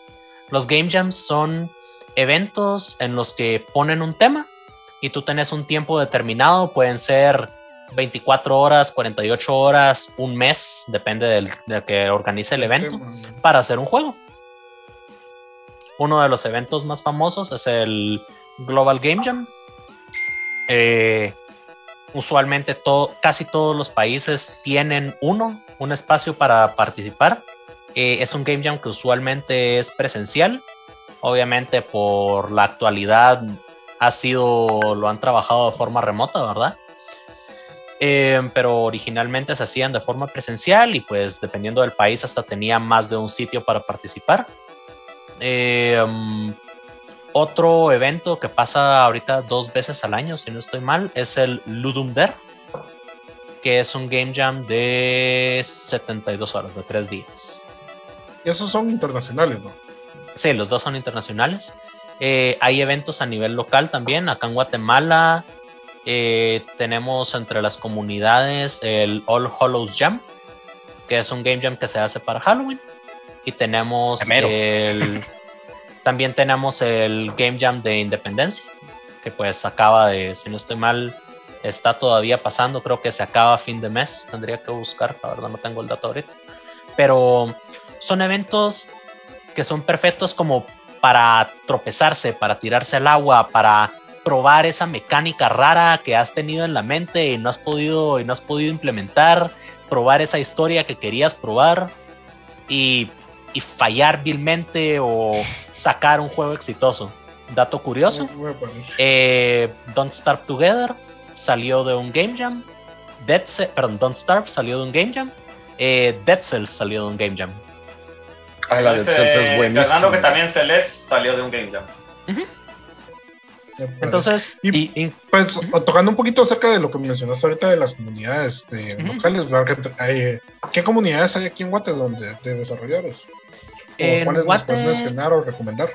Los Game Jams son eventos en los que ponen un tema y tú tenés un tiempo determinado, pueden ser 24 horas, 48 horas, un mes, depende del, del que organice el evento para hacer un juego. Uno de los eventos más famosos es el Global Game Jam. Eh, usualmente casi todos los países tienen uno, un espacio para participar. Eh, es un Game Jam que usualmente es presencial. Obviamente por la actualidad ha sido, lo han trabajado de forma remota, ¿verdad? Eh, pero originalmente se hacían de forma presencial y pues dependiendo del país hasta tenía más de un sitio para participar. Eh, um, otro evento que pasa ahorita dos veces al año, si no estoy mal, es el Ludum Dare, que es un game jam de 72 horas, de 3 días. Y esos son internacionales, ¿no? Sí, los dos son internacionales. Eh, hay eventos a nivel local también. Acá en Guatemala eh, tenemos entre las comunidades el All Hollows Jam, que es un game jam que se hace para Halloween. Y tenemos el. También tenemos el Game Jam de Independencia, que pues acaba de, si no estoy mal, está todavía pasando. Creo que se acaba a fin de mes. Tendría que buscar, la verdad no tengo el dato ahorita. Pero son eventos que son perfectos como para tropezarse, para tirarse al agua, para probar esa mecánica rara que has tenido en la mente y no has podido y no has podido implementar, probar esa historia que querías probar y, y fallar vilmente o sacar un juego exitoso. Dato curioso, eh, Don't Starve Together salió de un Game Jam. Dead Ce- perdón, Don't Starve salió de un Game Jam. Eh, Dead Cells salió de un Game Jam. Ah, la de Dice Cells es buenísima. Fernando que también Celeste salió de un Game Jam. Parece. Entonces, Y- Pues tocando un poquito acerca de lo que mencionaste ahorita de las comunidades eh, Ujú. locales, hay- ¿qué comunidades hay aquí en Guate donde, de desarrolladores? ¿O ¿Cuáles nos Guate- puedes mencionar o recomendar?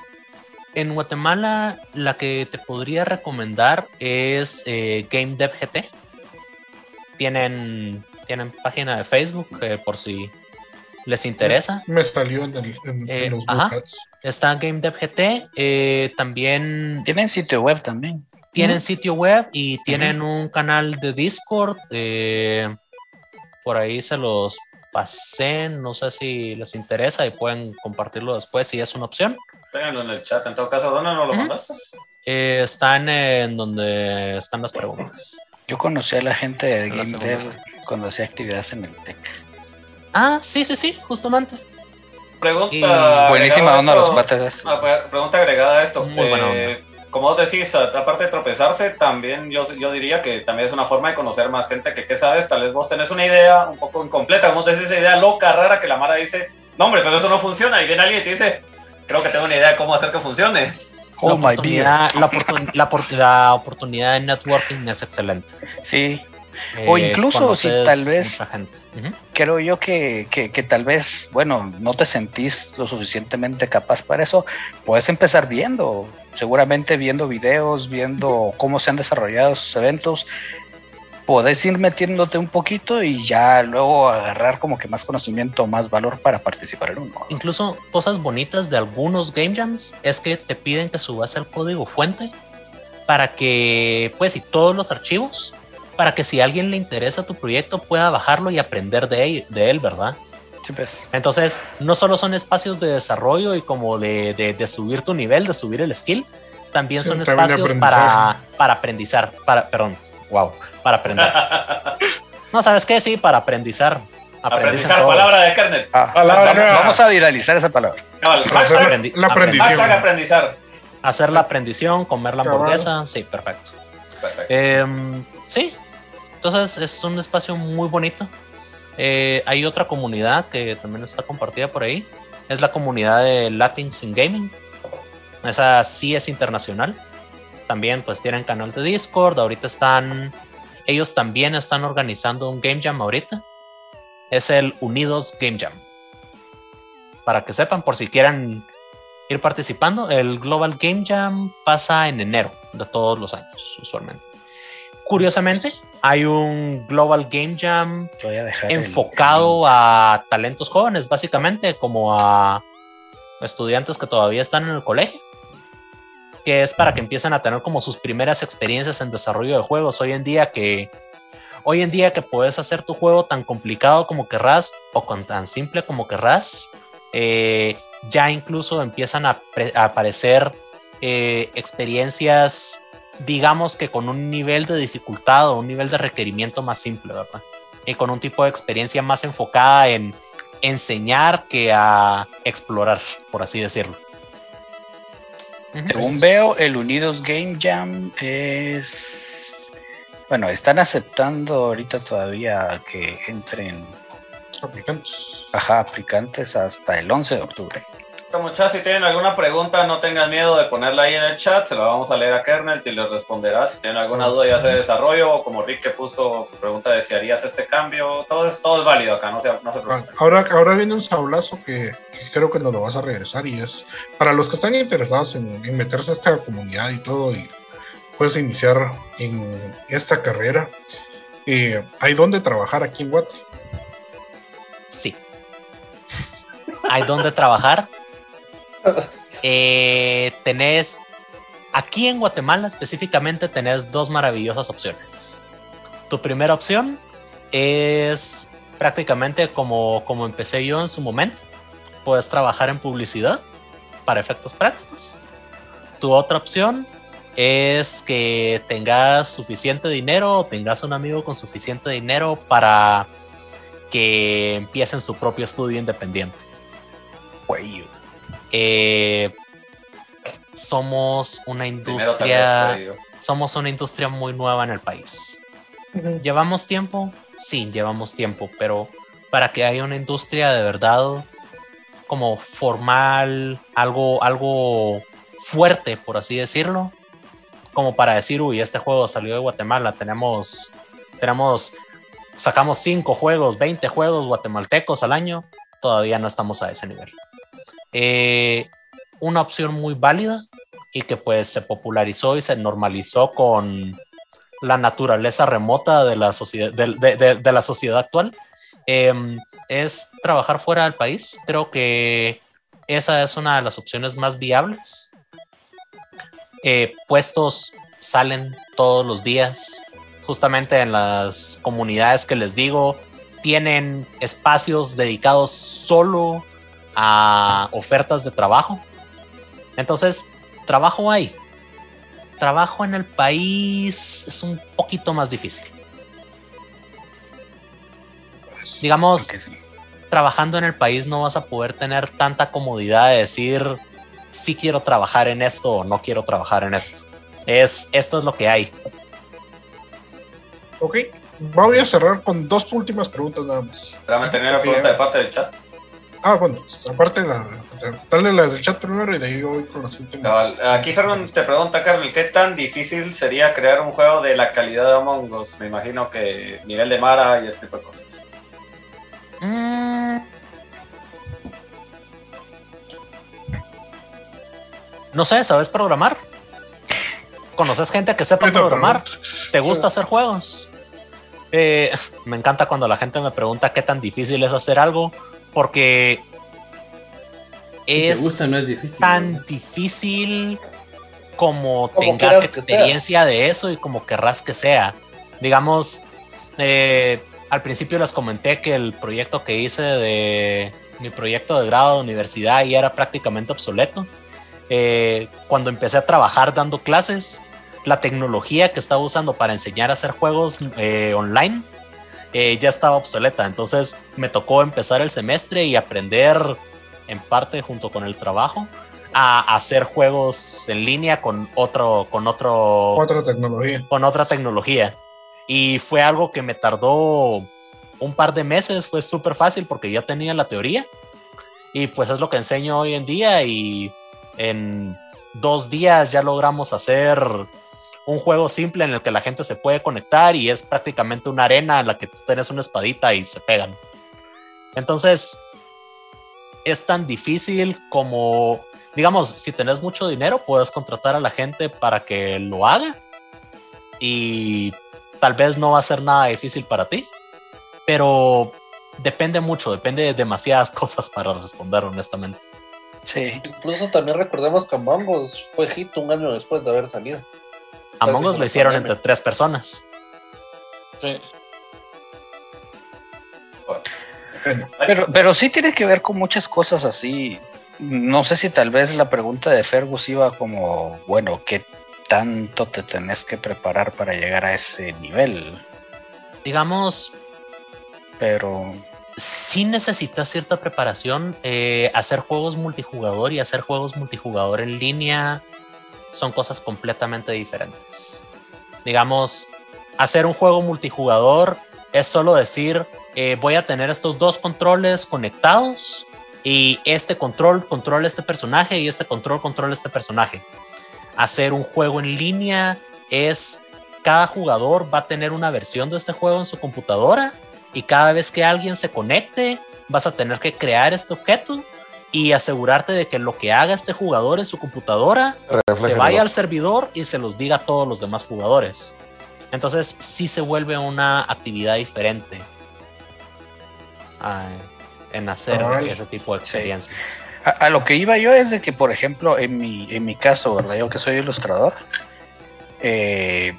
en Guatemala, la que te podría recomendar es eh, Game Dev GT. Tienen, tienen página de Facebook eh, por si les interesa. Me salió en, el, en, Eh, en los ajá. Está Game Dev GT. eh, también Tienen sitio web también. tienen sitio web y tienen un canal de Discord. eh, por ahí se los pasé. No sé si les interesa y pueden compartirlo después si es una opción. Ténganlo en el chat. En todo caso, ¿dónde nos lo mandaste? Eh, están en donde están las preguntas. Yo conocí a la gente de Game. Dev cuando hacía actividades en el TEC. Ah, sí, sí, sí, justamente. Pregunta. Y- agregada Buenísima a onda los esto. Ah, pre- pregunta agregada a esto. Muy buena Eh, Como vos decís, aparte de tropezarse, también yo, yo diría que también es una forma de conocer más gente que, ¿qué sabes? Tal vez vos tenés una idea un poco incompleta, como vos decís, esa idea loca, rara, que la Mara dice, no, hombre, pero eso no funciona. Y viene alguien y te dice, creo que tengo una idea de cómo hacer que funcione. Oh, la, my oportunidad, la, oportun- la la oportunidad de networking es excelente. Sí. O Eh, incluso si tal vez-. Creo yo que, que, que tal vez, bueno, no te sentís lo suficientemente capaz para eso. Puedes empezar viendo, seguramente viendo videos, viendo cómo se han desarrollado esos eventos. Podés ir metiéndote un poquito y ya luego agarrar como que más conocimiento, más valor para participar en uno. Incluso cosas bonitas de algunos game jams es que te piden que subas el código fuente para que, pues, y todos los archivos, para que si a alguien le interesa tu proyecto pueda bajarlo y aprender de él, de él ¿verdad? Sí, pues. Entonces, no solo son espacios de desarrollo y como de, de- de subir tu nivel, de subir el skill, también Sí, son también espacios para, para aprendizar, para, perdón, wow, para aprender. no, ¿sabes qué? Sí, para aprendizar. Aprendizar, todos. palabra de kernel. Ah, Palabra vamos, nueva. vamos a viralizar esa palabra. Cabal, hashtag, Aprendi- la aprendición. hashtag aprendizar. Hacer la aprendición, comer la Cabal. hamburguesa, sí, perfecto. Perfecto. Em, sí, entonces es un espacio muy bonito. Eh, hay otra comunidad que también está compartida por ahí. Es la comunidad de Latins in Gaming. Esa sí es internacional. También pues tienen canal de Discord. Ahorita están... Ellos también están organizando un Game Jam ahorita. Es el Unidos Game Jam. Para que sepan, por si quieran ir participando, el Global Game Jam pasa en enero de todos los años, usualmente. Curiosamente, hay un Global Game Jam el- enfocado a talentos jóvenes, básicamente, como a estudiantes que todavía están en el colegio, que es para que empiecen a tener como sus primeras experiencias en desarrollo de juegos. Hoy en día que hoy en día que puedes hacer tu juego tan complicado como querrás o con tan simple como querrás, eh, ya incluso empiezan a aparecer eh, experiencias, digamos que con un nivel de dificultad o un nivel de requerimiento más simple, ¿verdad? Y con un tipo de experiencia más enfocada en enseñar que a explorar, por así decirlo. Según veo, el Unidos Game Jam es. Bueno, están aceptando ahorita todavía que entren Aplicantes. ajá, aplicantes hasta el 11 de octubre. Muchachos, si tienen alguna pregunta, no tengan miedo de ponerla ahí en el chat. Se la vamos a leer a Kernel y les responderá. Si tienen alguna duda, ya sea de desarrollo o como Rick que puso su pregunta de si harías este cambio, todo es, todo es válido acá, no se, no se Ah, preocupen. Ahora, ahora viene un sablazo que, que creo que nos lo vas a regresar y es para los que están interesados en, en meterse a esta comunidad y todo y puedes iniciar en esta carrera. eh, ¿Hay dónde trabajar aquí en Guate? Sí. Hay donde trabajar. Eh, tenés, aquí en Guatemala específicamente, tenés dos maravillosas opciones. Tu primera opción es prácticamente como, como empecé yo en su momento. Puedes trabajar en publicidad para efectos prácticos. Tu otra opción es que tengas suficiente dinero o tengas un amigo con suficiente dinero para que empiecen su propio estudio independiente. Eh, somos una industria, somos una industria muy nueva en el país. ¿Llevamos tiempo? Sí, llevamos tiempo, pero para que haya una industria de verdad como formal, algo, algo fuerte, por así decirlo, como para decir, uy, este juego salió de Guatemala, tenemos, tenemos, sacamos 5 juegos, 20 juegos guatemaltecos al año, todavía no estamos a ese nivel. Eh, una opción muy válida y que pues se popularizó y se normalizó con la naturaleza remota de la sociedad, de, la sociedad actual, em, es trabajar fuera del país. Creo que esa es una de las opciones más viables. Eh, puestos salen todos los días, justamente en las comunidades que les digo, tienen espacios dedicados solo a ofertas de trabajo. Entonces, trabajo hay. Trabajo en el país es un poquito más difícil. Digamos, sí. trabajando en el país no vas a poder tener tanta comodidad de decir si quiero trabajar en esto o no quiero trabajar en esto. Es esto es lo que hay. Ok, voy a cerrar con dos últimas preguntas nada más. Espérame, tenía una pregunta de parte del chat. Ah, bueno, aparte, la, dale las del chat primero y de ahí voy con las últimas. Cabal. Aquí Fernando te pregunta, Carmen, ¿qué tan difícil sería crear un juego de la calidad de Among Us? Me imagino que nivel de Mara y este tipo de cosas. Mm. No sé, ¿sabes programar? ¿Conoces gente que sepa programar? ¿Te gusta hacer juegos? Eh, me encanta cuando la gente me pregunta qué tan difícil es hacer algo, porque es gusta, no es difícil. tan difícil como, Como tengas experiencia de eso y como querrás que sea. Digamos, eh, al principio les comenté que el proyecto que hice de mi proyecto de grado de universidad ya era prácticamente obsoleto. Eh, cuando empecé a trabajar dando clases, la tecnología que estaba usando para enseñar a hacer juegos eh, online eh, ya estaba obsoleta. Entonces me tocó empezar el semestre y aprender en parte junto con el trabajo a hacer juegos en línea con otro, con otro, Otra tecnología. con otra tecnología. Y fue algo que me tardó un par de meses, fue súper fácil porque ya tenía la teoría. Y pues es lo que enseño hoy en día y en dos días ya logramos hacer un juego simple en el que la gente se puede conectar y es prácticamente una arena en la que tú tienes una espadita y se pegan. Entonces, es tan difícil como, digamos, si tenés mucho dinero, puedes contratar a la gente para que lo haga y tal vez no va a ser nada difícil para ti, pero depende mucho, depende de demasiadas cosas para responder honestamente. Sí. Incluso también recordemos que Us fue hit un año después de haber salido. Among Us lo hicieron pandemia. entre tres personas. Sí. Pero, pero sí tiene que ver con muchas cosas así. No sé si tal vez la pregunta de Fergus iba como, bueno, ¿qué tanto te tenés que preparar para llegar a ese nivel? Digamos, Pero sí necesitas cierta preparación. eh, hacer juegos multijugador y hacer juegos multijugador en línea son cosas completamente diferentes. Digamos, hacer un juego multijugador es solo decir, eh, voy a tener estos dos controles conectados y este control controla este personaje y este control controla este personaje. Hacer un juego en línea es cada jugador va a tener una versión de este juego en su computadora y cada vez que alguien se conecte vas a tener que crear este objeto y asegurarte de que lo que haga este jugador en su computadora Refleja se vaya al servidor y se los diga a todos los demás jugadores. Entonces sí se vuelve una actividad diferente ah, en hacer ese tipo de experiencia. a, a lo que iba yo es de que, por ejemplo, en mi, en mi caso, ¿verdad? Yo que soy ilustrador, eh,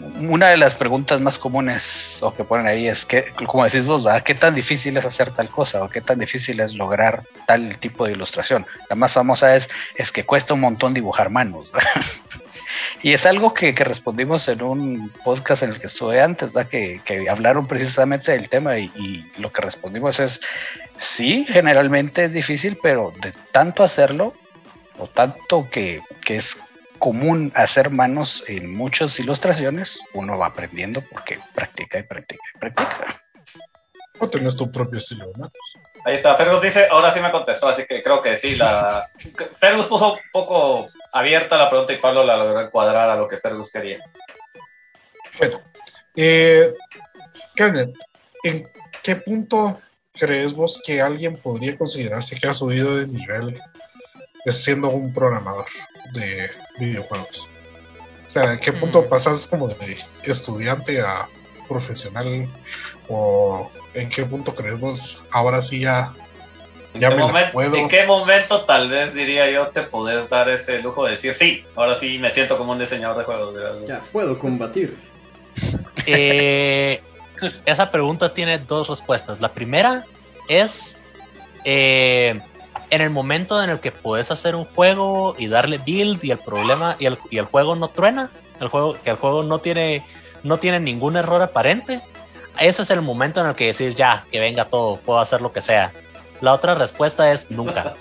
una de las preguntas más comunes o que ponen ahí es que, como decís vos, ¿verdad? ¿qué tan difícil es hacer tal cosa o qué tan difícil es lograr tal tipo de ilustración? La más famosa es, es que cuesta un montón dibujar manos. y es algo que, que respondimos en un podcast en el que estuve antes, ¿verdad? Que, que hablaron precisamente del tema y, y lo que respondimos es, sí, generalmente es difícil, pero de tanto hacerlo o tanto que, que es común hacer manos en muchas ilustraciones, uno va aprendiendo porque practica y practica y practica. o tenés tu propio estilo, ¿no? Ahí está, Fergus dice, ahora sí me contestó, así que creo que sí. La... Fergus puso un poco abierta la pregunta y Pablo la logró encuadrar a lo que Fergus quería. Bueno, eh, Kenneth, ¿en qué punto crees vos que alguien podría considerarse que ha subido de nivel siendo un programador de videojuegos? O sea, ¿en qué punto Mm. pasas como de estudiante a profesional? ¿O en qué punto crees vos ahora sí ya, ¿En, ya qué me puedo? en qué momento tal vez diría yo te podés dar ese lujo de decir, sí, ahora sí me siento como un diseñador de juegos? de- Ya, puedo combatir. Eh, esa pregunta tiene dos respuestas. La primera es eh, en el momento en el que puedes hacer un juego y darle build y el problema y el, y el juego no truena, el juego, el juego no tiene, no tiene ningún error aparente. Ese es el momento en el que decís ya, que venga todo, puedo hacer lo que sea. La otra respuesta es nunca.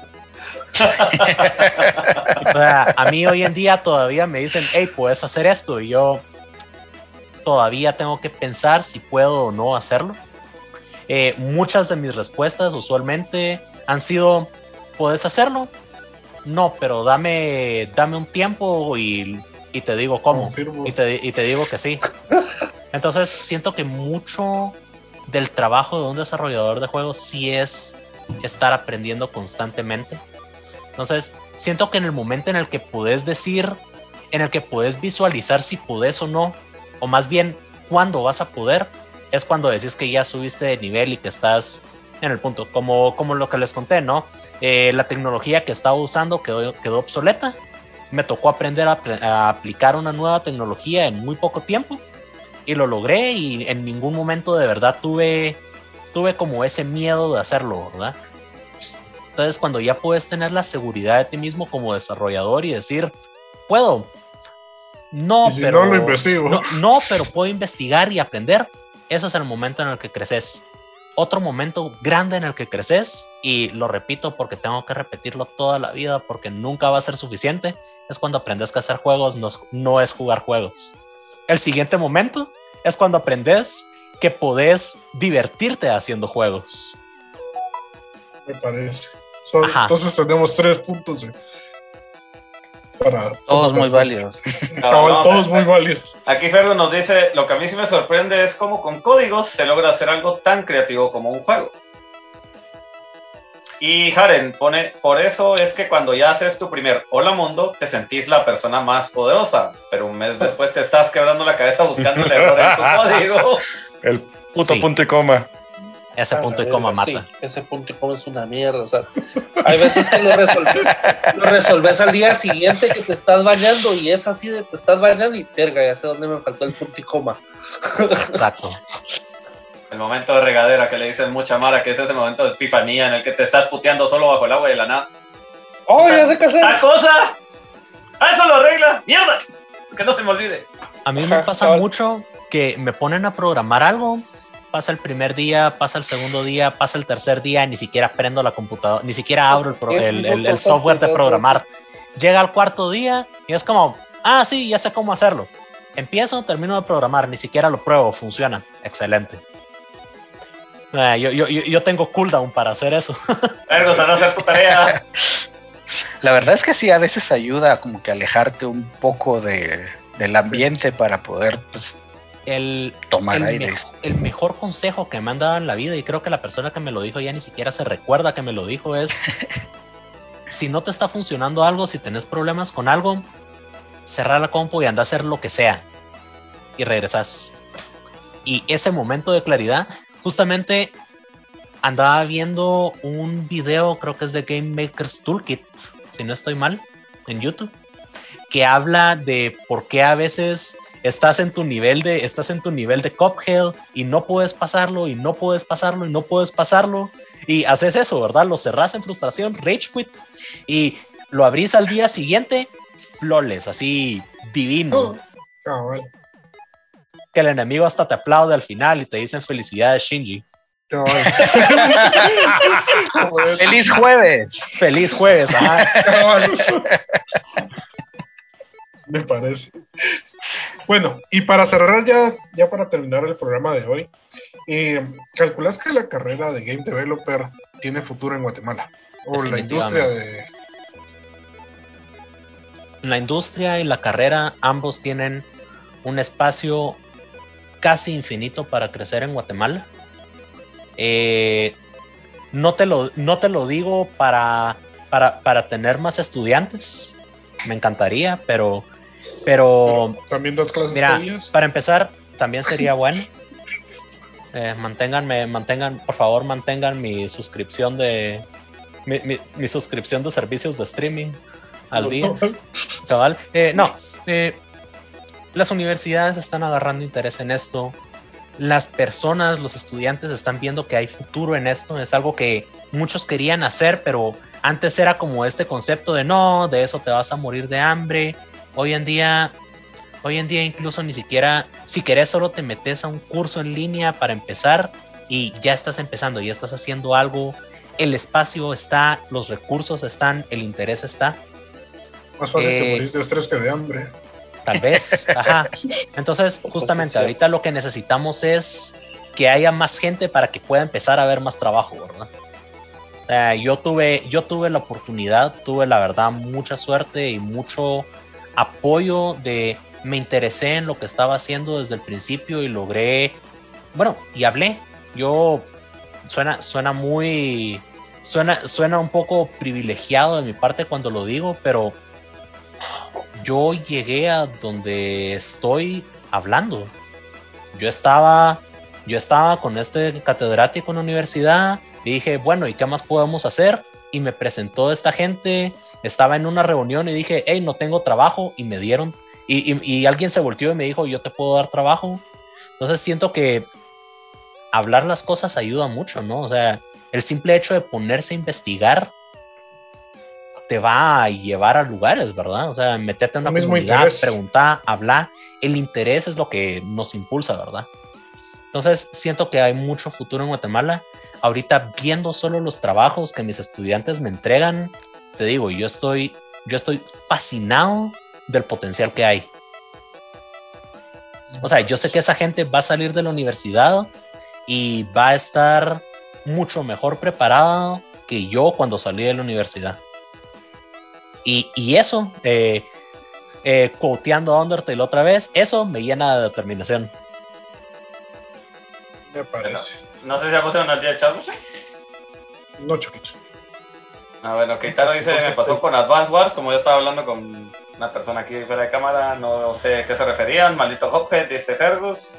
O sea, a mí hoy en día todavía me dicen, hey, puedes hacer esto. Y yo todavía tengo que pensar si puedo o no hacerlo. Eh, muchas de mis respuestas usualmente han sido, ¿puedes hacerlo? No, pero dame, dame un tiempo y, y te digo cómo. Y te, y te digo que sí. Entonces siento que mucho del trabajo de un desarrollador de juegos sí es estar aprendiendo constantemente. Entonces siento que en el momento en el que puedes decir, en el que puedes visualizar si puedes o no, o más bien cuándo vas a poder, es cuando decís que ya subiste de nivel y que estás en el punto, como, como lo que les conté, ¿no? Eh, la tecnología que estaba usando quedó, quedó obsoleta. Me tocó aprender a, apl- a aplicar una nueva tecnología en muy poco tiempo y lo logré y en ningún momento de verdad tuve, tuve como ese miedo de hacerlo, ¿verdad? Entonces cuando ya puedes tener la seguridad de ti mismo como desarrollador y decir, puedo, no, si pero no, lo investigo. no, no, pero puedo investigar y aprender. Ese es el momento en el que creces. Otro momento grande en el que creces, y lo repito porque tengo que repetirlo toda la vida porque nunca va a ser suficiente, es cuando aprendes que hacer juegos no es, no es jugar juegos. El siguiente momento es cuando aprendes que podés divertirte haciendo juegos. Me parece. So- entonces tenemos tres puntos eh, para Todos muy válidos. No, todos no, muy válidos. Aquí Ferro nos dice, lo que a mí sí me sorprende es cómo con códigos se logra hacer algo tan creativo como un juego. Y Haren pone, por eso es que cuando ya haces tu primer Hola Mundo, te sentís la persona más poderosa, pero un mes después te estás quebrando la cabeza buscando el error en tu código. El puto Sí. punto y coma. Ese Ah, punto y la coma mata. sí, ese punto y coma es una mierda. O sea, hay veces que lo resolves, lo resolves al día siguiente que te estás bañando y es así de te estás bañando y verga, ya sé dónde me faltó el punto y coma. Exacto. El momento de regadera que le dicen mucha mara, que es ese momento de epifanía en el que te estás puteando solo bajo el agua de la nada. ¡Oh, ya sé qué hacer! ¡Ah, cosa! ¡Ah, eso lo arregla! ¡Mierda! Que no se me olvide. A mí me pasa mucho que me ponen a programar algo, pasa el primer día, pasa el segundo día, pasa el tercer día, ni siquiera prendo la computadora, ni siquiera abro el, pro- el- el- el minutos software de programar. Llega al cuarto día y es como, ah, sí, ya sé cómo hacerlo. Empiezo, termino de programar, ni siquiera lo pruebo, funciona. Excelente. Ah, yo, yo, yo tengo cooldown para hacer eso. Ergo, no hacer tu tarea. La verdad es que sí, a veces ayuda como que alejarte un poco de, del ambiente para poder pues, El, tomar el, aire. mejo- el mejor consejo que me han dado en la vida, y creo que la persona que me lo dijo ya ni siquiera se recuerda que me lo dijo, es si no te está funcionando algo, si tenés problemas con algo, cerrar la compu y anda a hacer lo que sea. Y regresas. Y ese momento de claridad, justamente andaba viendo un video, creo que es de Game Maker's Toolkit, si no estoy mal, en YouTube, que habla de por qué a veces estás en tu nivel de estás en tu nivel de Cuphead y no puedes pasarlo y no puedes pasarlo y no puedes pasarlo y haces eso, ¿verdad? Lo cerrás en frustración, rage quit y lo abrís al día siguiente, flawless, así divino. Cabal, Que el enemigo hasta te aplaude al final y te dicen felicidades, Shinji. ¡Feliz jueves! Feliz jueves, ajá. Me parece. Bueno, y para cerrar ya, ya para terminar el programa de hoy, eh, ¿calculas que la carrera de Game Developer tiene futuro en Guatemala? O la industria de... La industria y la carrera ambos tienen un espacio casi infinito para crecer en Guatemala. Eh, no, te lo, no te lo digo para, para, para tener más estudiantes. Me encantaría, pero, pero También das clases mira, para empezar, también sería bueno. Eh, manténganme, mantengan, por favor, mantengan mi suscripción de mi, mi- mi suscripción de servicios de streaming al día. Cabal. Eh, no, eh, las universidades están agarrando interés en esto. Las personas, los estudiantes están viendo que hay futuro en esto. Es algo que muchos querían hacer, pero antes era como este concepto de no, de eso te vas a morir de hambre. Hoy en día, hoy en día incluso ni siquiera, si querés solo te metes a un curso en línea para empezar y ya estás empezando, ya estás haciendo algo. El espacio está, los recursos están, el interés está. Más fácil eh, que morir de estrés que de hambre. Tal vez, ajá. Entonces, justamente ahorita lo que necesitamos es que haya más gente para que pueda empezar a haber más trabajo, ¿verdad? sea, yo tuve, yo tuve la oportunidad, tuve la verdad mucha suerte y mucho apoyo de me interesé en lo que estaba haciendo desde el principio y logré, bueno, y hablé. Yo suena, suena muy, suena, suena un poco privilegiado de mi parte cuando lo digo, pero yo llegué a donde estoy hablando. Yo estaba, yo estaba con este catedrático en la universidad y dije, bueno, ¿y qué más podemos hacer? Y me presentó esta gente, estaba en una reunión y dije, hey, no tengo trabajo y me dieron, y, y- y alguien se volteó y me dijo, yo te puedo dar trabajo. Entonces siento que hablar las cosas ayuda mucho, ¿no? O sea, el simple hecho de ponerse a investigar te va a llevar a lugares, ¿verdad? O sea, meterte en una mismo comunidad, interés. preguntar, hablar. El interés es lo que nos impulsa, ¿verdad? Entonces, siento que hay mucho futuro en Guatemala. Ahorita viendo solo los trabajos que mis estudiantes me entregan, te digo, yo estoy, yo estoy fascinado del potencial que hay. O sea, yo sé que esa gente va a salir de la universidad y va a estar mucho mejor preparada que yo cuando salí de la universidad. Y, y eso, eh, eh, quoteando Undertale otra vez, eso me llena de determinación. Me parece. No sé si ya pusieron al día el chat, Lucha. No, Choquito. Ah, bueno, Keitaro dice, me pasó con Advance Wars, como yo estaba hablando con una persona aquí fuera de cámara, no sé a qué se referían, maldito Hophead, dice Fergus.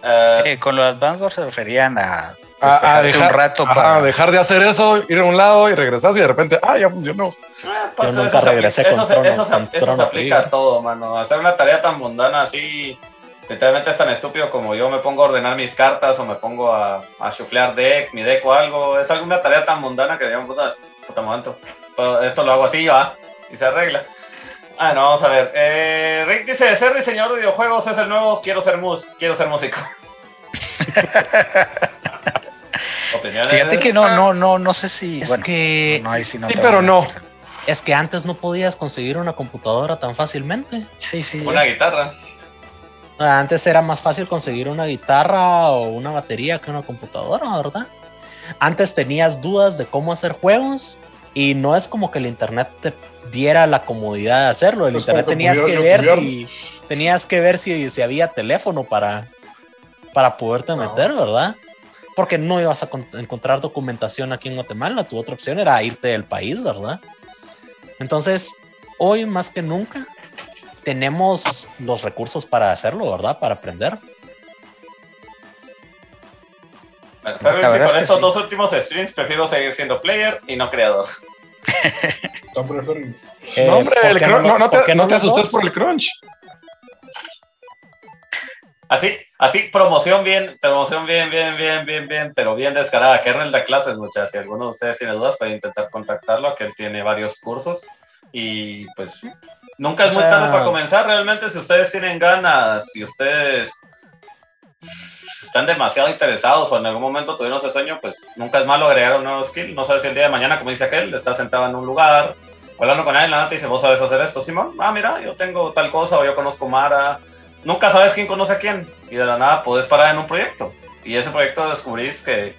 Eh, Eh, con los Advance Wars se referían a, A, dejar, un rato ajá, para... dejar de hacer eso, ir a un lado y regresas y de repente, ah, ya funcionó. pues, Yo nunca se regresé con eso, se- eso se- eso se aplica a todo, mano. Hacer una tarea tan mundana así, literalmente es tan estúpido como yo me pongo a ordenar mis cartas o me pongo a, a chuflear deck, mi deck o algo. Es alguna tarea tan mundana que digamos, puta, puta momento. Pero Esto lo hago así, va, y se arregla. Ah, no, vamos a ver. Eh, Rick dice, ser diseñador de videojuegos es el nuevo quiero ser mus quiero ser músico. Fíjate que no, no, no, no sé si... Es bueno, que, no, sí no Sí, pero no. es que antes no podías conseguir una computadora tan fácilmente. Sí, sí. Una guitarra. Antes era más fácil conseguir una guitarra o una batería que una computadora, ¿verdad? Antes tenías dudas de cómo hacer juegos y no es como que el internet te diera la comodidad de hacerlo. El Pues internet que tenías que ver si tenías que ver si, si había teléfono para, para poderte No. meter, ¿verdad? Porque no ibas a con- encontrar documentación aquí en Guatemala. Tu otra opción era irte del país, ¿verdad? Entonces, hoy más que nunca, tenemos los recursos para hacerlo, ¿verdad? Para aprender. Bueno, con que estos sí. dos últimos streams prefiero seguir siendo player y no creador. Eh, no, hombre, ¿por el no, no te, no te asustes por el crunch. Así, así, promoción bien, promoción bien, bien, bien, bien, bien, pero bien descarada. Kernel da clases, muchachas. Si alguno de ustedes tiene dudas, puede intentar contactarlo, que él tiene varios cursos. Y pues, nunca es O muy sea- tarde para comenzar. Realmente, si ustedes tienen ganas, si ustedes están demasiado interesados o en algún momento tuvieron ese sueño, pues nunca es malo agregar un nuevo skill. No sabes si el día de mañana, como dice aquel, está sentado en un lugar, hablando con alguien, y dice, vos sabes hacer esto, Simón. Ah, mira, yo tengo tal cosa, o yo conozco Mara. Nunca sabes quién conoce a quién, y de la nada podés parar en un proyecto. Y ese proyecto descubrís que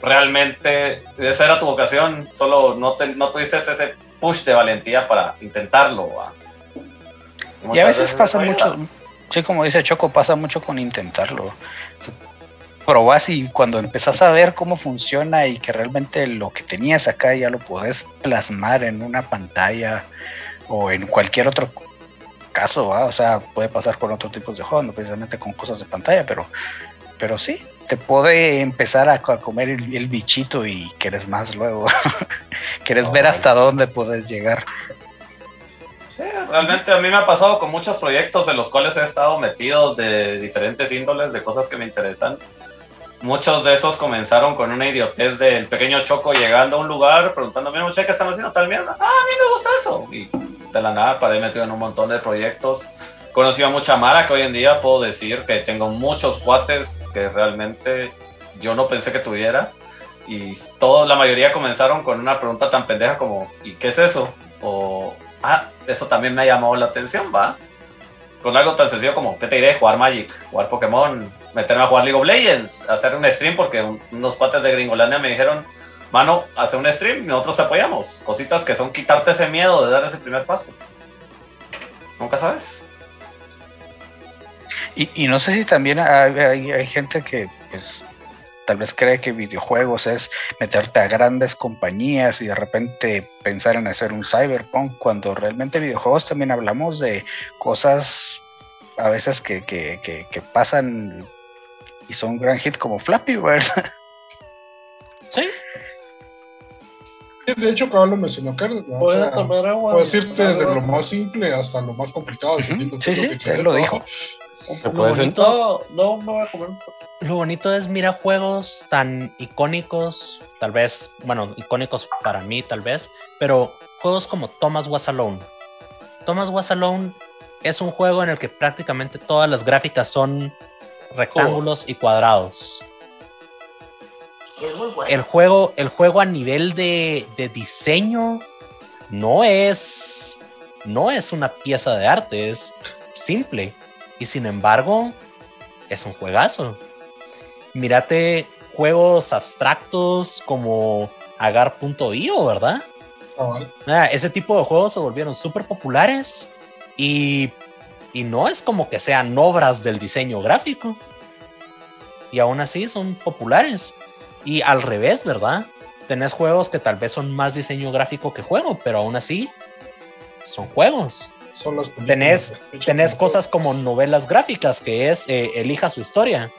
realmente esa era tu vocación, solo no, te, no tuviste ese push de valentía para intentarlo. Y a veces pasa mucho, sí, como dice Choco, pasa mucho con intentarlo. Probás y cuando empezás a ver cómo funciona y que realmente lo que tenías acá ya lo podés plasmar en una pantalla o en cualquier otro caso, ¿va? o sea, puede pasar con otros tipos de juegos, no precisamente con cosas de pantalla, pero, pero sí, te puede empezar a, co- a comer el, el bichito y quieres más luego. quieres ver hasta dónde puedes llegar. Sí, realmente a mí me ha pasado con muchos proyectos de los cuales he estado metidos de diferentes índoles, de cosas que me interesan. Muchos de esos comenzaron con una idiotez del pequeño Choco llegando a un lugar preguntando, mira muchachos, ¿qué están haciendo tal mierda? Ah, a mí me gusta eso. Y de la nada paré metido en un montón de proyectos. Conocí a mucha Mara que hoy en día puedo decir que tengo muchos cuates que realmente yo no pensé que tuviera. Y todos, la mayoría comenzaron con una pregunta tan pendeja como, ¿y qué es eso? O, ah, eso también me ha llamado la atención, ¿va? Con algo tan sencillo como, ¿qué te diré? Jugar Magic, jugar Pokémon, meterme a jugar League of Legends, hacer un stream porque un- unos cuates de Gringolandia me dijeron, mano, hace un stream y nosotros apoyamos. Cositas que son quitarte ese miedo de dar ese primer paso. Nunca sabes. Y, y no sé si también hay, hay- hay gente que pues tal vez cree que videojuegos es meterte a grandes compañías y de repente pensar en hacer un cyberpunk, cuando realmente videojuegos también hablamos de cosas a veces que, que, que, que pasan y son un gran hit como Flappy Bird. Sí, De hecho, acabo lo mencionó Carlos. ¿no? O sea, tomar agua. Puedes irte desde agua. lo más simple hasta lo más complicado. dependiendo de Sí, sí, que él lo ¿no? dijo. Lo bonito, No, no me voy a comer. lo bonito es mira juegos tan icónicos, tal vez, bueno, icónicos para mí tal vez, pero juegos como Thomas Was Alone. Thomas Was Alone es un juego en el que prácticamente todas las gráficas son rectángulos y cuadrados. El juego, el juego a nivel de, de diseño no es, no es una pieza de arte, es simple. Y sin embargo, es un juegazo. Mírate juegos abstractos como Agar.io, ¿verdad? Ah. Ah, ese tipo de juegos se volvieron súper populares y, y no es como que sean obras del diseño gráfico. Y aún así son populares. Y al revés, ¿verdad? Tenés juegos que tal vez son más diseño gráfico que juego, pero aún así son juegos. Son las películas Tenés, cosas como novelas gráficas, que es eh, Elija su historia.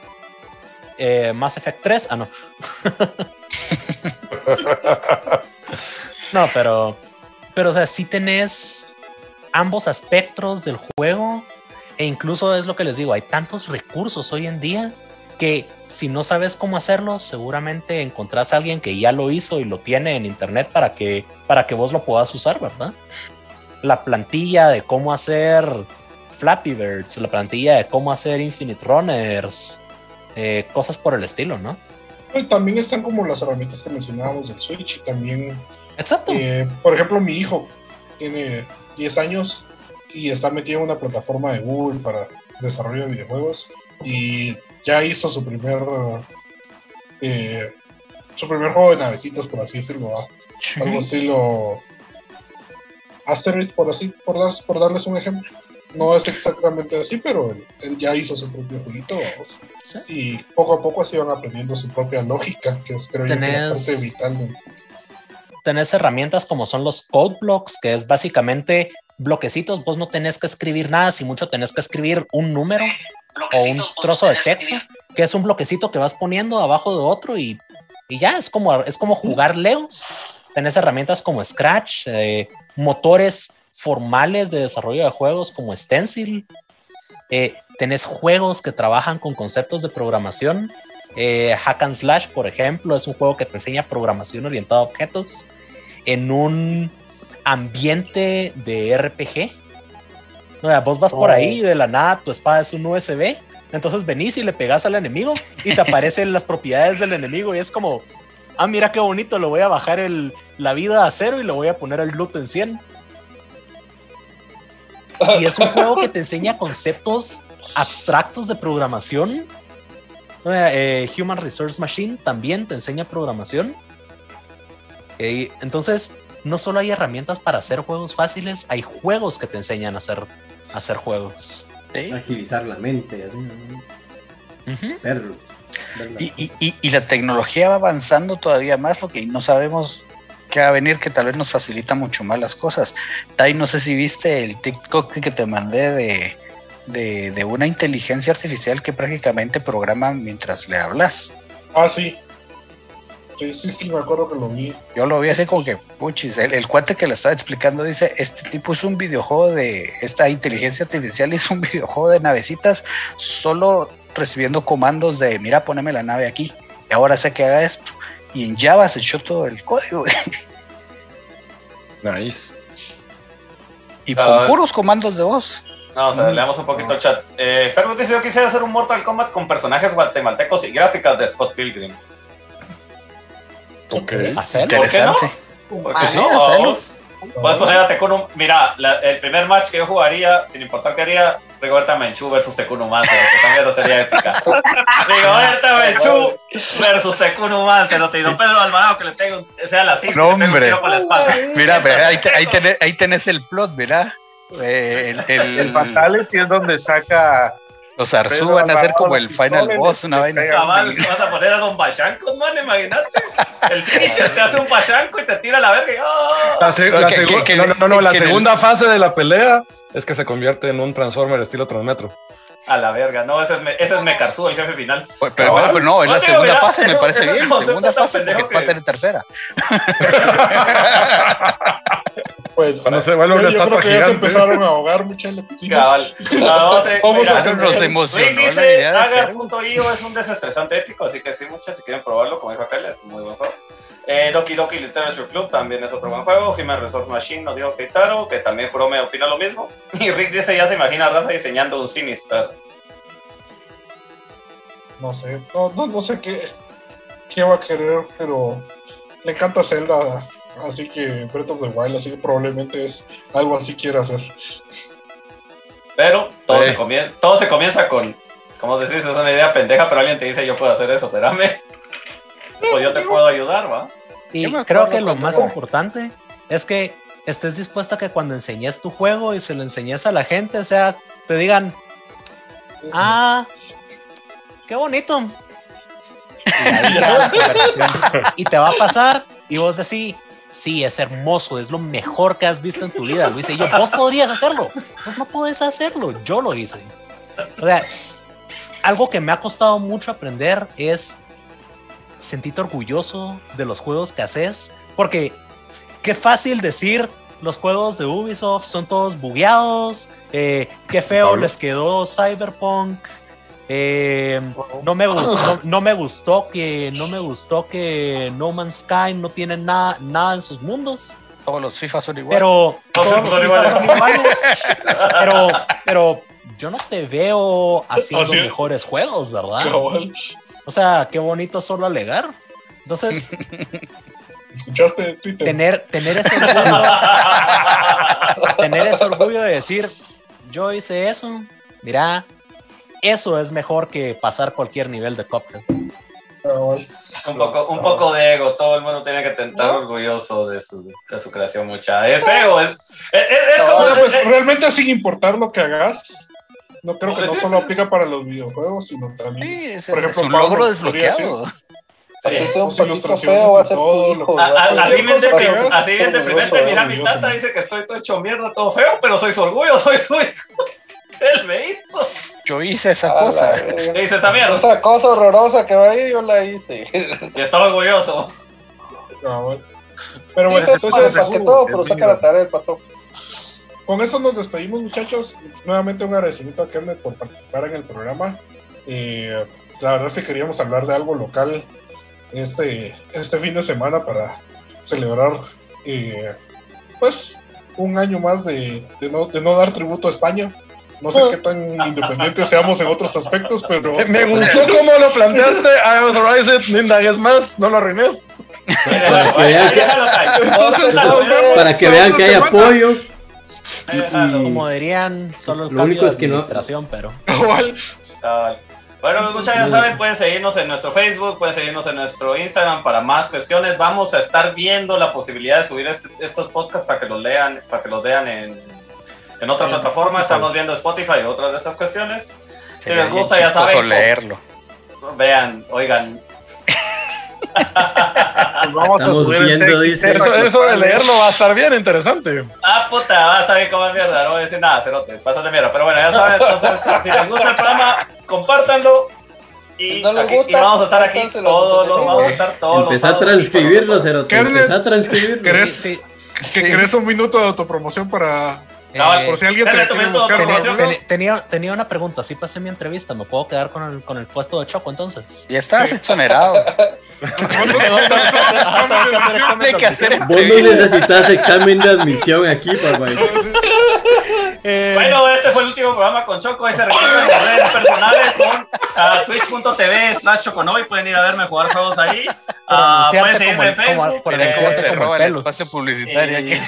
Eh, Mass Effect 3, ah, no. no, pero, pero, o sea, sí tenés ambos aspectos del juego, e incluso es lo que les digo, hay tantos recursos hoy en día que si no sabes cómo hacerlo, seguramente encontrás a alguien que ya lo hizo y lo tiene en internet para que, para que vos lo puedas usar, ¿verdad? La plantilla de cómo hacer Flappy Birds, la plantilla de cómo hacer Infinite Runners, eh, cosas por el estilo, ¿no? Y también están como las herramientas que mencionábamos del Switch y también, Exacto. eh, por ejemplo, mi hijo tiene 10 años y está metido en una plataforma de Google para desarrollo de videojuegos y ya hizo su primer eh, su primer juego de navecitas, por así decirlo, ¿va? algo estilo Asteroid, por así, por, dar- por darles un ejemplo. No es exactamente así, pero él, él ya hizo su propio jueguito. Sí. Y poco a poco se van aprendiendo su propia lógica, que es creo yo que la parte vital de- tenés herramientas como son los code blocks, que es básicamente bloquecitos. Vos no tenés que escribir nada, si mucho tenés que escribir un número o un trozo de texto, que es un bloquecito que vas poniendo abajo de otro y, y ya es como, es como jugar Legos. Tenés herramientas como Scratch, eh, motores formales de desarrollo de juegos como Stencil. Eh, tenés juegos que trabajan con conceptos de programación. Eh, Hack and Slash, por ejemplo, es un juego que te enseña programación orientada a objetos en un ambiente de RPG. O sea, vos vas por Oh. ahí y de la nada tu espada es un USB. Entonces venís y le pegas al enemigo y te aparecen las propiedades del enemigo y es como, ah, mira qué bonito, le voy a bajar el, la vida a cero y le voy a poner el loot en 100. Y es un juego que te enseña conceptos abstractos de programación. Sea, eh, Human Resource Machine también te enseña programación. Eh, entonces, no solo hay herramientas para hacer juegos fáciles, hay juegos que te enseñan a hacer, a hacer juegos. Sí. Agilizar la mente, las Y, y- y- y la tecnología va avanzando todavía más, lo que no sabemos qué va a venir, que tal vez nos facilita mucho más las cosas. Tai, no sé si viste el TikTok que te mandé de, de, de una inteligencia artificial que prácticamente programa mientras le hablas. Ah, sí. Sí, sí, sí, me acuerdo que lo vi. Yo lo vi así como que, puchis, el, el cuate que le estaba explicando dice, este tipo es un videojuego de, esta inteligencia artificial es un videojuego de navecitas, solo recibiendo comandos de, mira, poneme la nave aquí, y ahora sé que haga esto. Y en Java se echó todo el código, Nice. y con Ah. puros comandos de voz. No, o sea, leamos un poquito el chat. Eh, Fergus dice: Yo quisiera hacer un Mortal Kombat con personajes guatemaltecos y gráficas de Scott Pilgrim. Ok. Hacerlo. ¿Por qué no? Porque sí, no, hacerlo. Puedes poner a un- Mira, la- el primer match que yo jugaría, sin importar qué haría, Rigoberta Menchú versus Tekun Mancer, que también no sería épica. Rigoberta Menchú versus Tekun Mancer, y don Pedro Alvarado que le tengo, sea la cis, No, hombre. tiro por la espalda. Mira, ve, ahí, te- ahí, tenés, ahí tenés el plot, ¿verdad? Eh, el, el- El Fatality es donde saca. Los Arzú van a ser como el final boss, una vaina. Cabal, vas a poner a Don Bashanco, man, imagínate. El finisher te hace un Bashanco y te tira la verga y ¡oh! La, Que- que- no, no, no, no, la que segunda fase de la pelea es que se convierte en un Transformer estilo Transmetro. A la verga, no, ese es, me, ese es Mekarzu, el jefe final. Pero, pero, pero no, en la No, segunda mira, fase me parece es bien. Segunda fase porque pendejo va a que- tener tercera. Pues, Cuando se vuelve una estatua que ya se gigante. empezaron a ahogar mucha lepticina. Cabal. No, se- Vamos mira, a tener- Nos emocionó hacer. Agar.io es un desestresante épico, así que sí, muchas, si quieren probarlo, como dijo aquel, es un muy buen juego. Eh, Doki Doki Literature Club también es otro buen juego. Human Resource Machine nos dijo Keitaro, que también Juro me opina lo mismo. Y Rick dice, ya se imagina a Rafa diseñando un Sinister. No sé, no, no, no sé qué, qué va a querer, pero le encanta Zelda, así que Breath of the Wild, así que probablemente es algo así quiere hacer. Pero todo, Sí. se comienza, todo se comienza con, como decís, es una idea pendeja, pero alguien te dice, yo puedo hacer eso, espérame. Pues yo te puedo ayudar, ¿va? Y creo que lo más importante es que estés dispuesto a que cuando enseñes tu juego y se lo enseñes a la gente, o sea, te digan, ah, qué bonito. Y, ahí queda la conversación. Y te va a pasar y vos decís, sí, es hermoso, es lo mejor que has visto en tu vida, Luis. Y yo, vos podrías hacerlo, vos no podés hacerlo, yo lo hice. O sea, algo que me ha costado mucho aprender es sentirte orgulloso de los juegos que haces, porque qué fácil decir los juegos de Ubisoft son todos bugueados, eh, qué feo Pablo. les quedó Cyberpunk. Eh, no me gustó, no, no me gustó que no me gustó que No Man's Sky no tiene nada nada en sus mundos. Todos los FIFA son iguales. Pero Todos todos los son FIFA iguales. son iguales. Pero, pero yo no te veo haciendo Así es. mejores juegos, ¿verdad? O sea, qué bonito solo alegar. Entonces, ¿Escuchaste Twitter? tener, tener ese orgullo, tener ese orgullo de decir, yo hice eso, mira, eso es mejor que pasar cualquier nivel de Cuphead. Un poco, un poco de ego, todo el mundo tiene que estar orgulloso de su, de su creación, mucha. Es feo, es, es, es- es como... Ahora, pues, es- realmente sin importar lo que hagas, no creo que Pues no solo aplica para los videojuegos, sino también Sí, es, Por es ejemplo, un Pablo logro desbloqueado. Así bien deprimente, mira, mi tata dice que estoy todo hecho mierda, todo feo, pero soy su orgullo, soy su hijo. Él me hizo. Yo hice esa A la cosa. ¿Qué dice esa mierda? Esa cosa horrorosa que va ahí, yo la hice. Y estaba orgulloso. Pero bueno, Dice para entonces que todo, pero saca la tarea del pato. con eso nos despedimos muchachos. Nuevamente un agradecimiento a Kenneth por participar en el programa. Eh, la verdad es que queríamos hablar de algo local este, este fin de semana para celebrar eh, pues un año más de, de no, de no dar tributo a España. No sé qué tan independientes seamos en otros aspectos, pero Me gustó cómo lo planteaste. I authorize it. No indagues más. No lo arruines. Para que vean que-. Entonces, Para que vean que hay semana. apoyo. déjalo. Como dirían, solo el Lo único es que no- administración, pero... Bueno, muchas ya saben, pueden seguirnos en nuestro Facebook, pueden seguirnos en nuestro Instagram para más cuestiones. Vamos a estar viendo la posibilidad de subir este- estos podcasts para que los lean, para que los vean en, en otra plataforma. Estamos viendo Spotify y otras de esas cuestiones. Si les gusta, ya saben. leerlo. Vean, oigan. Vamos Estamos viendo, dice. Eso, eso de leerlo va a estar bien interesante. Ah, puta, va a estar bien como mierda. No voy a decir nada, cerote. Pásate mierda. Pero bueno, ya saben. Entonces, si les gusta el programa, compártanlo. Y, no les aquí- gusta, y vamos a estar aquí a todos los, vamos a estar todos los Empezá a transcribirlo. Cerote. Empezá a transcribirlo. ¿Querés, Sí, que sí. querés un minuto de autopromoción para Cabal, por si alguien te Tenía, tenía- tenía, una pregunta, si pasé mi entrevista, ¿me puedo quedar con el, con el puesto de Choco entonces? Y estás exonerado. Vos no necesitas examen de admisión aquí, papá. Eh, Bueno, este fue el último programa con Choco. Ahí se recuerdan las redes personales son ah, twitch.tv slash choconoy. Pueden ir a verme jugar juegos ahí. Ah, pueden seguirme en Facebook. por eh, anunciarte como el el pelo. espacio publicitario Y- aquí.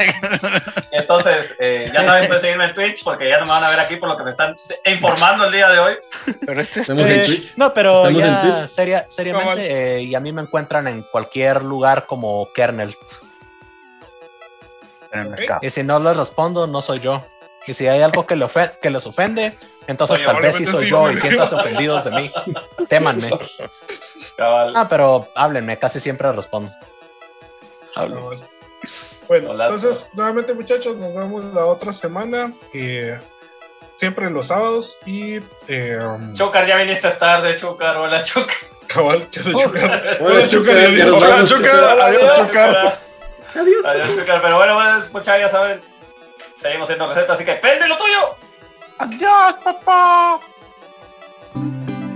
Entonces, eh, ya saben, pueden seguirme en Twitch porque ya no me van a ver aquí por lo que me están informando el día de hoy. Pero este es Estamos en Eh, Twitch. No, pero Estamos en ya Twitch. seria- seriamente, eh, y a mí me encuentran en cualquier lugar como Kernel. Y si no les respondo, no soy yo. Y si hay algo que, le que les ofende, entonces Oye, tal vez sí soy sí, yo y sientas ofendidos de mí. Témanme. Cabal. Ah, pero háblenme, casi siempre respondo. Bueno, Bueno, entonces, nuevamente, muchachos, nos vemos la otra semana. eh, siempre los sábados. Y. Eh, um, Chucar, ya viniste a estar de Chucar. Hola, Chucar. Cabal, que de Chucar. Hola, Chucar, y adiós. Hola, Chucar. Adiós, Chucar. Adiós. Adiós, Chucar. Pero bueno, pues, muchachos, ya saben. Seguimos haciendo recetas, así que ¡pende lo tuyo! Adiós, papá.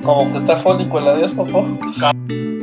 Como que está fónico el adiós, papá.「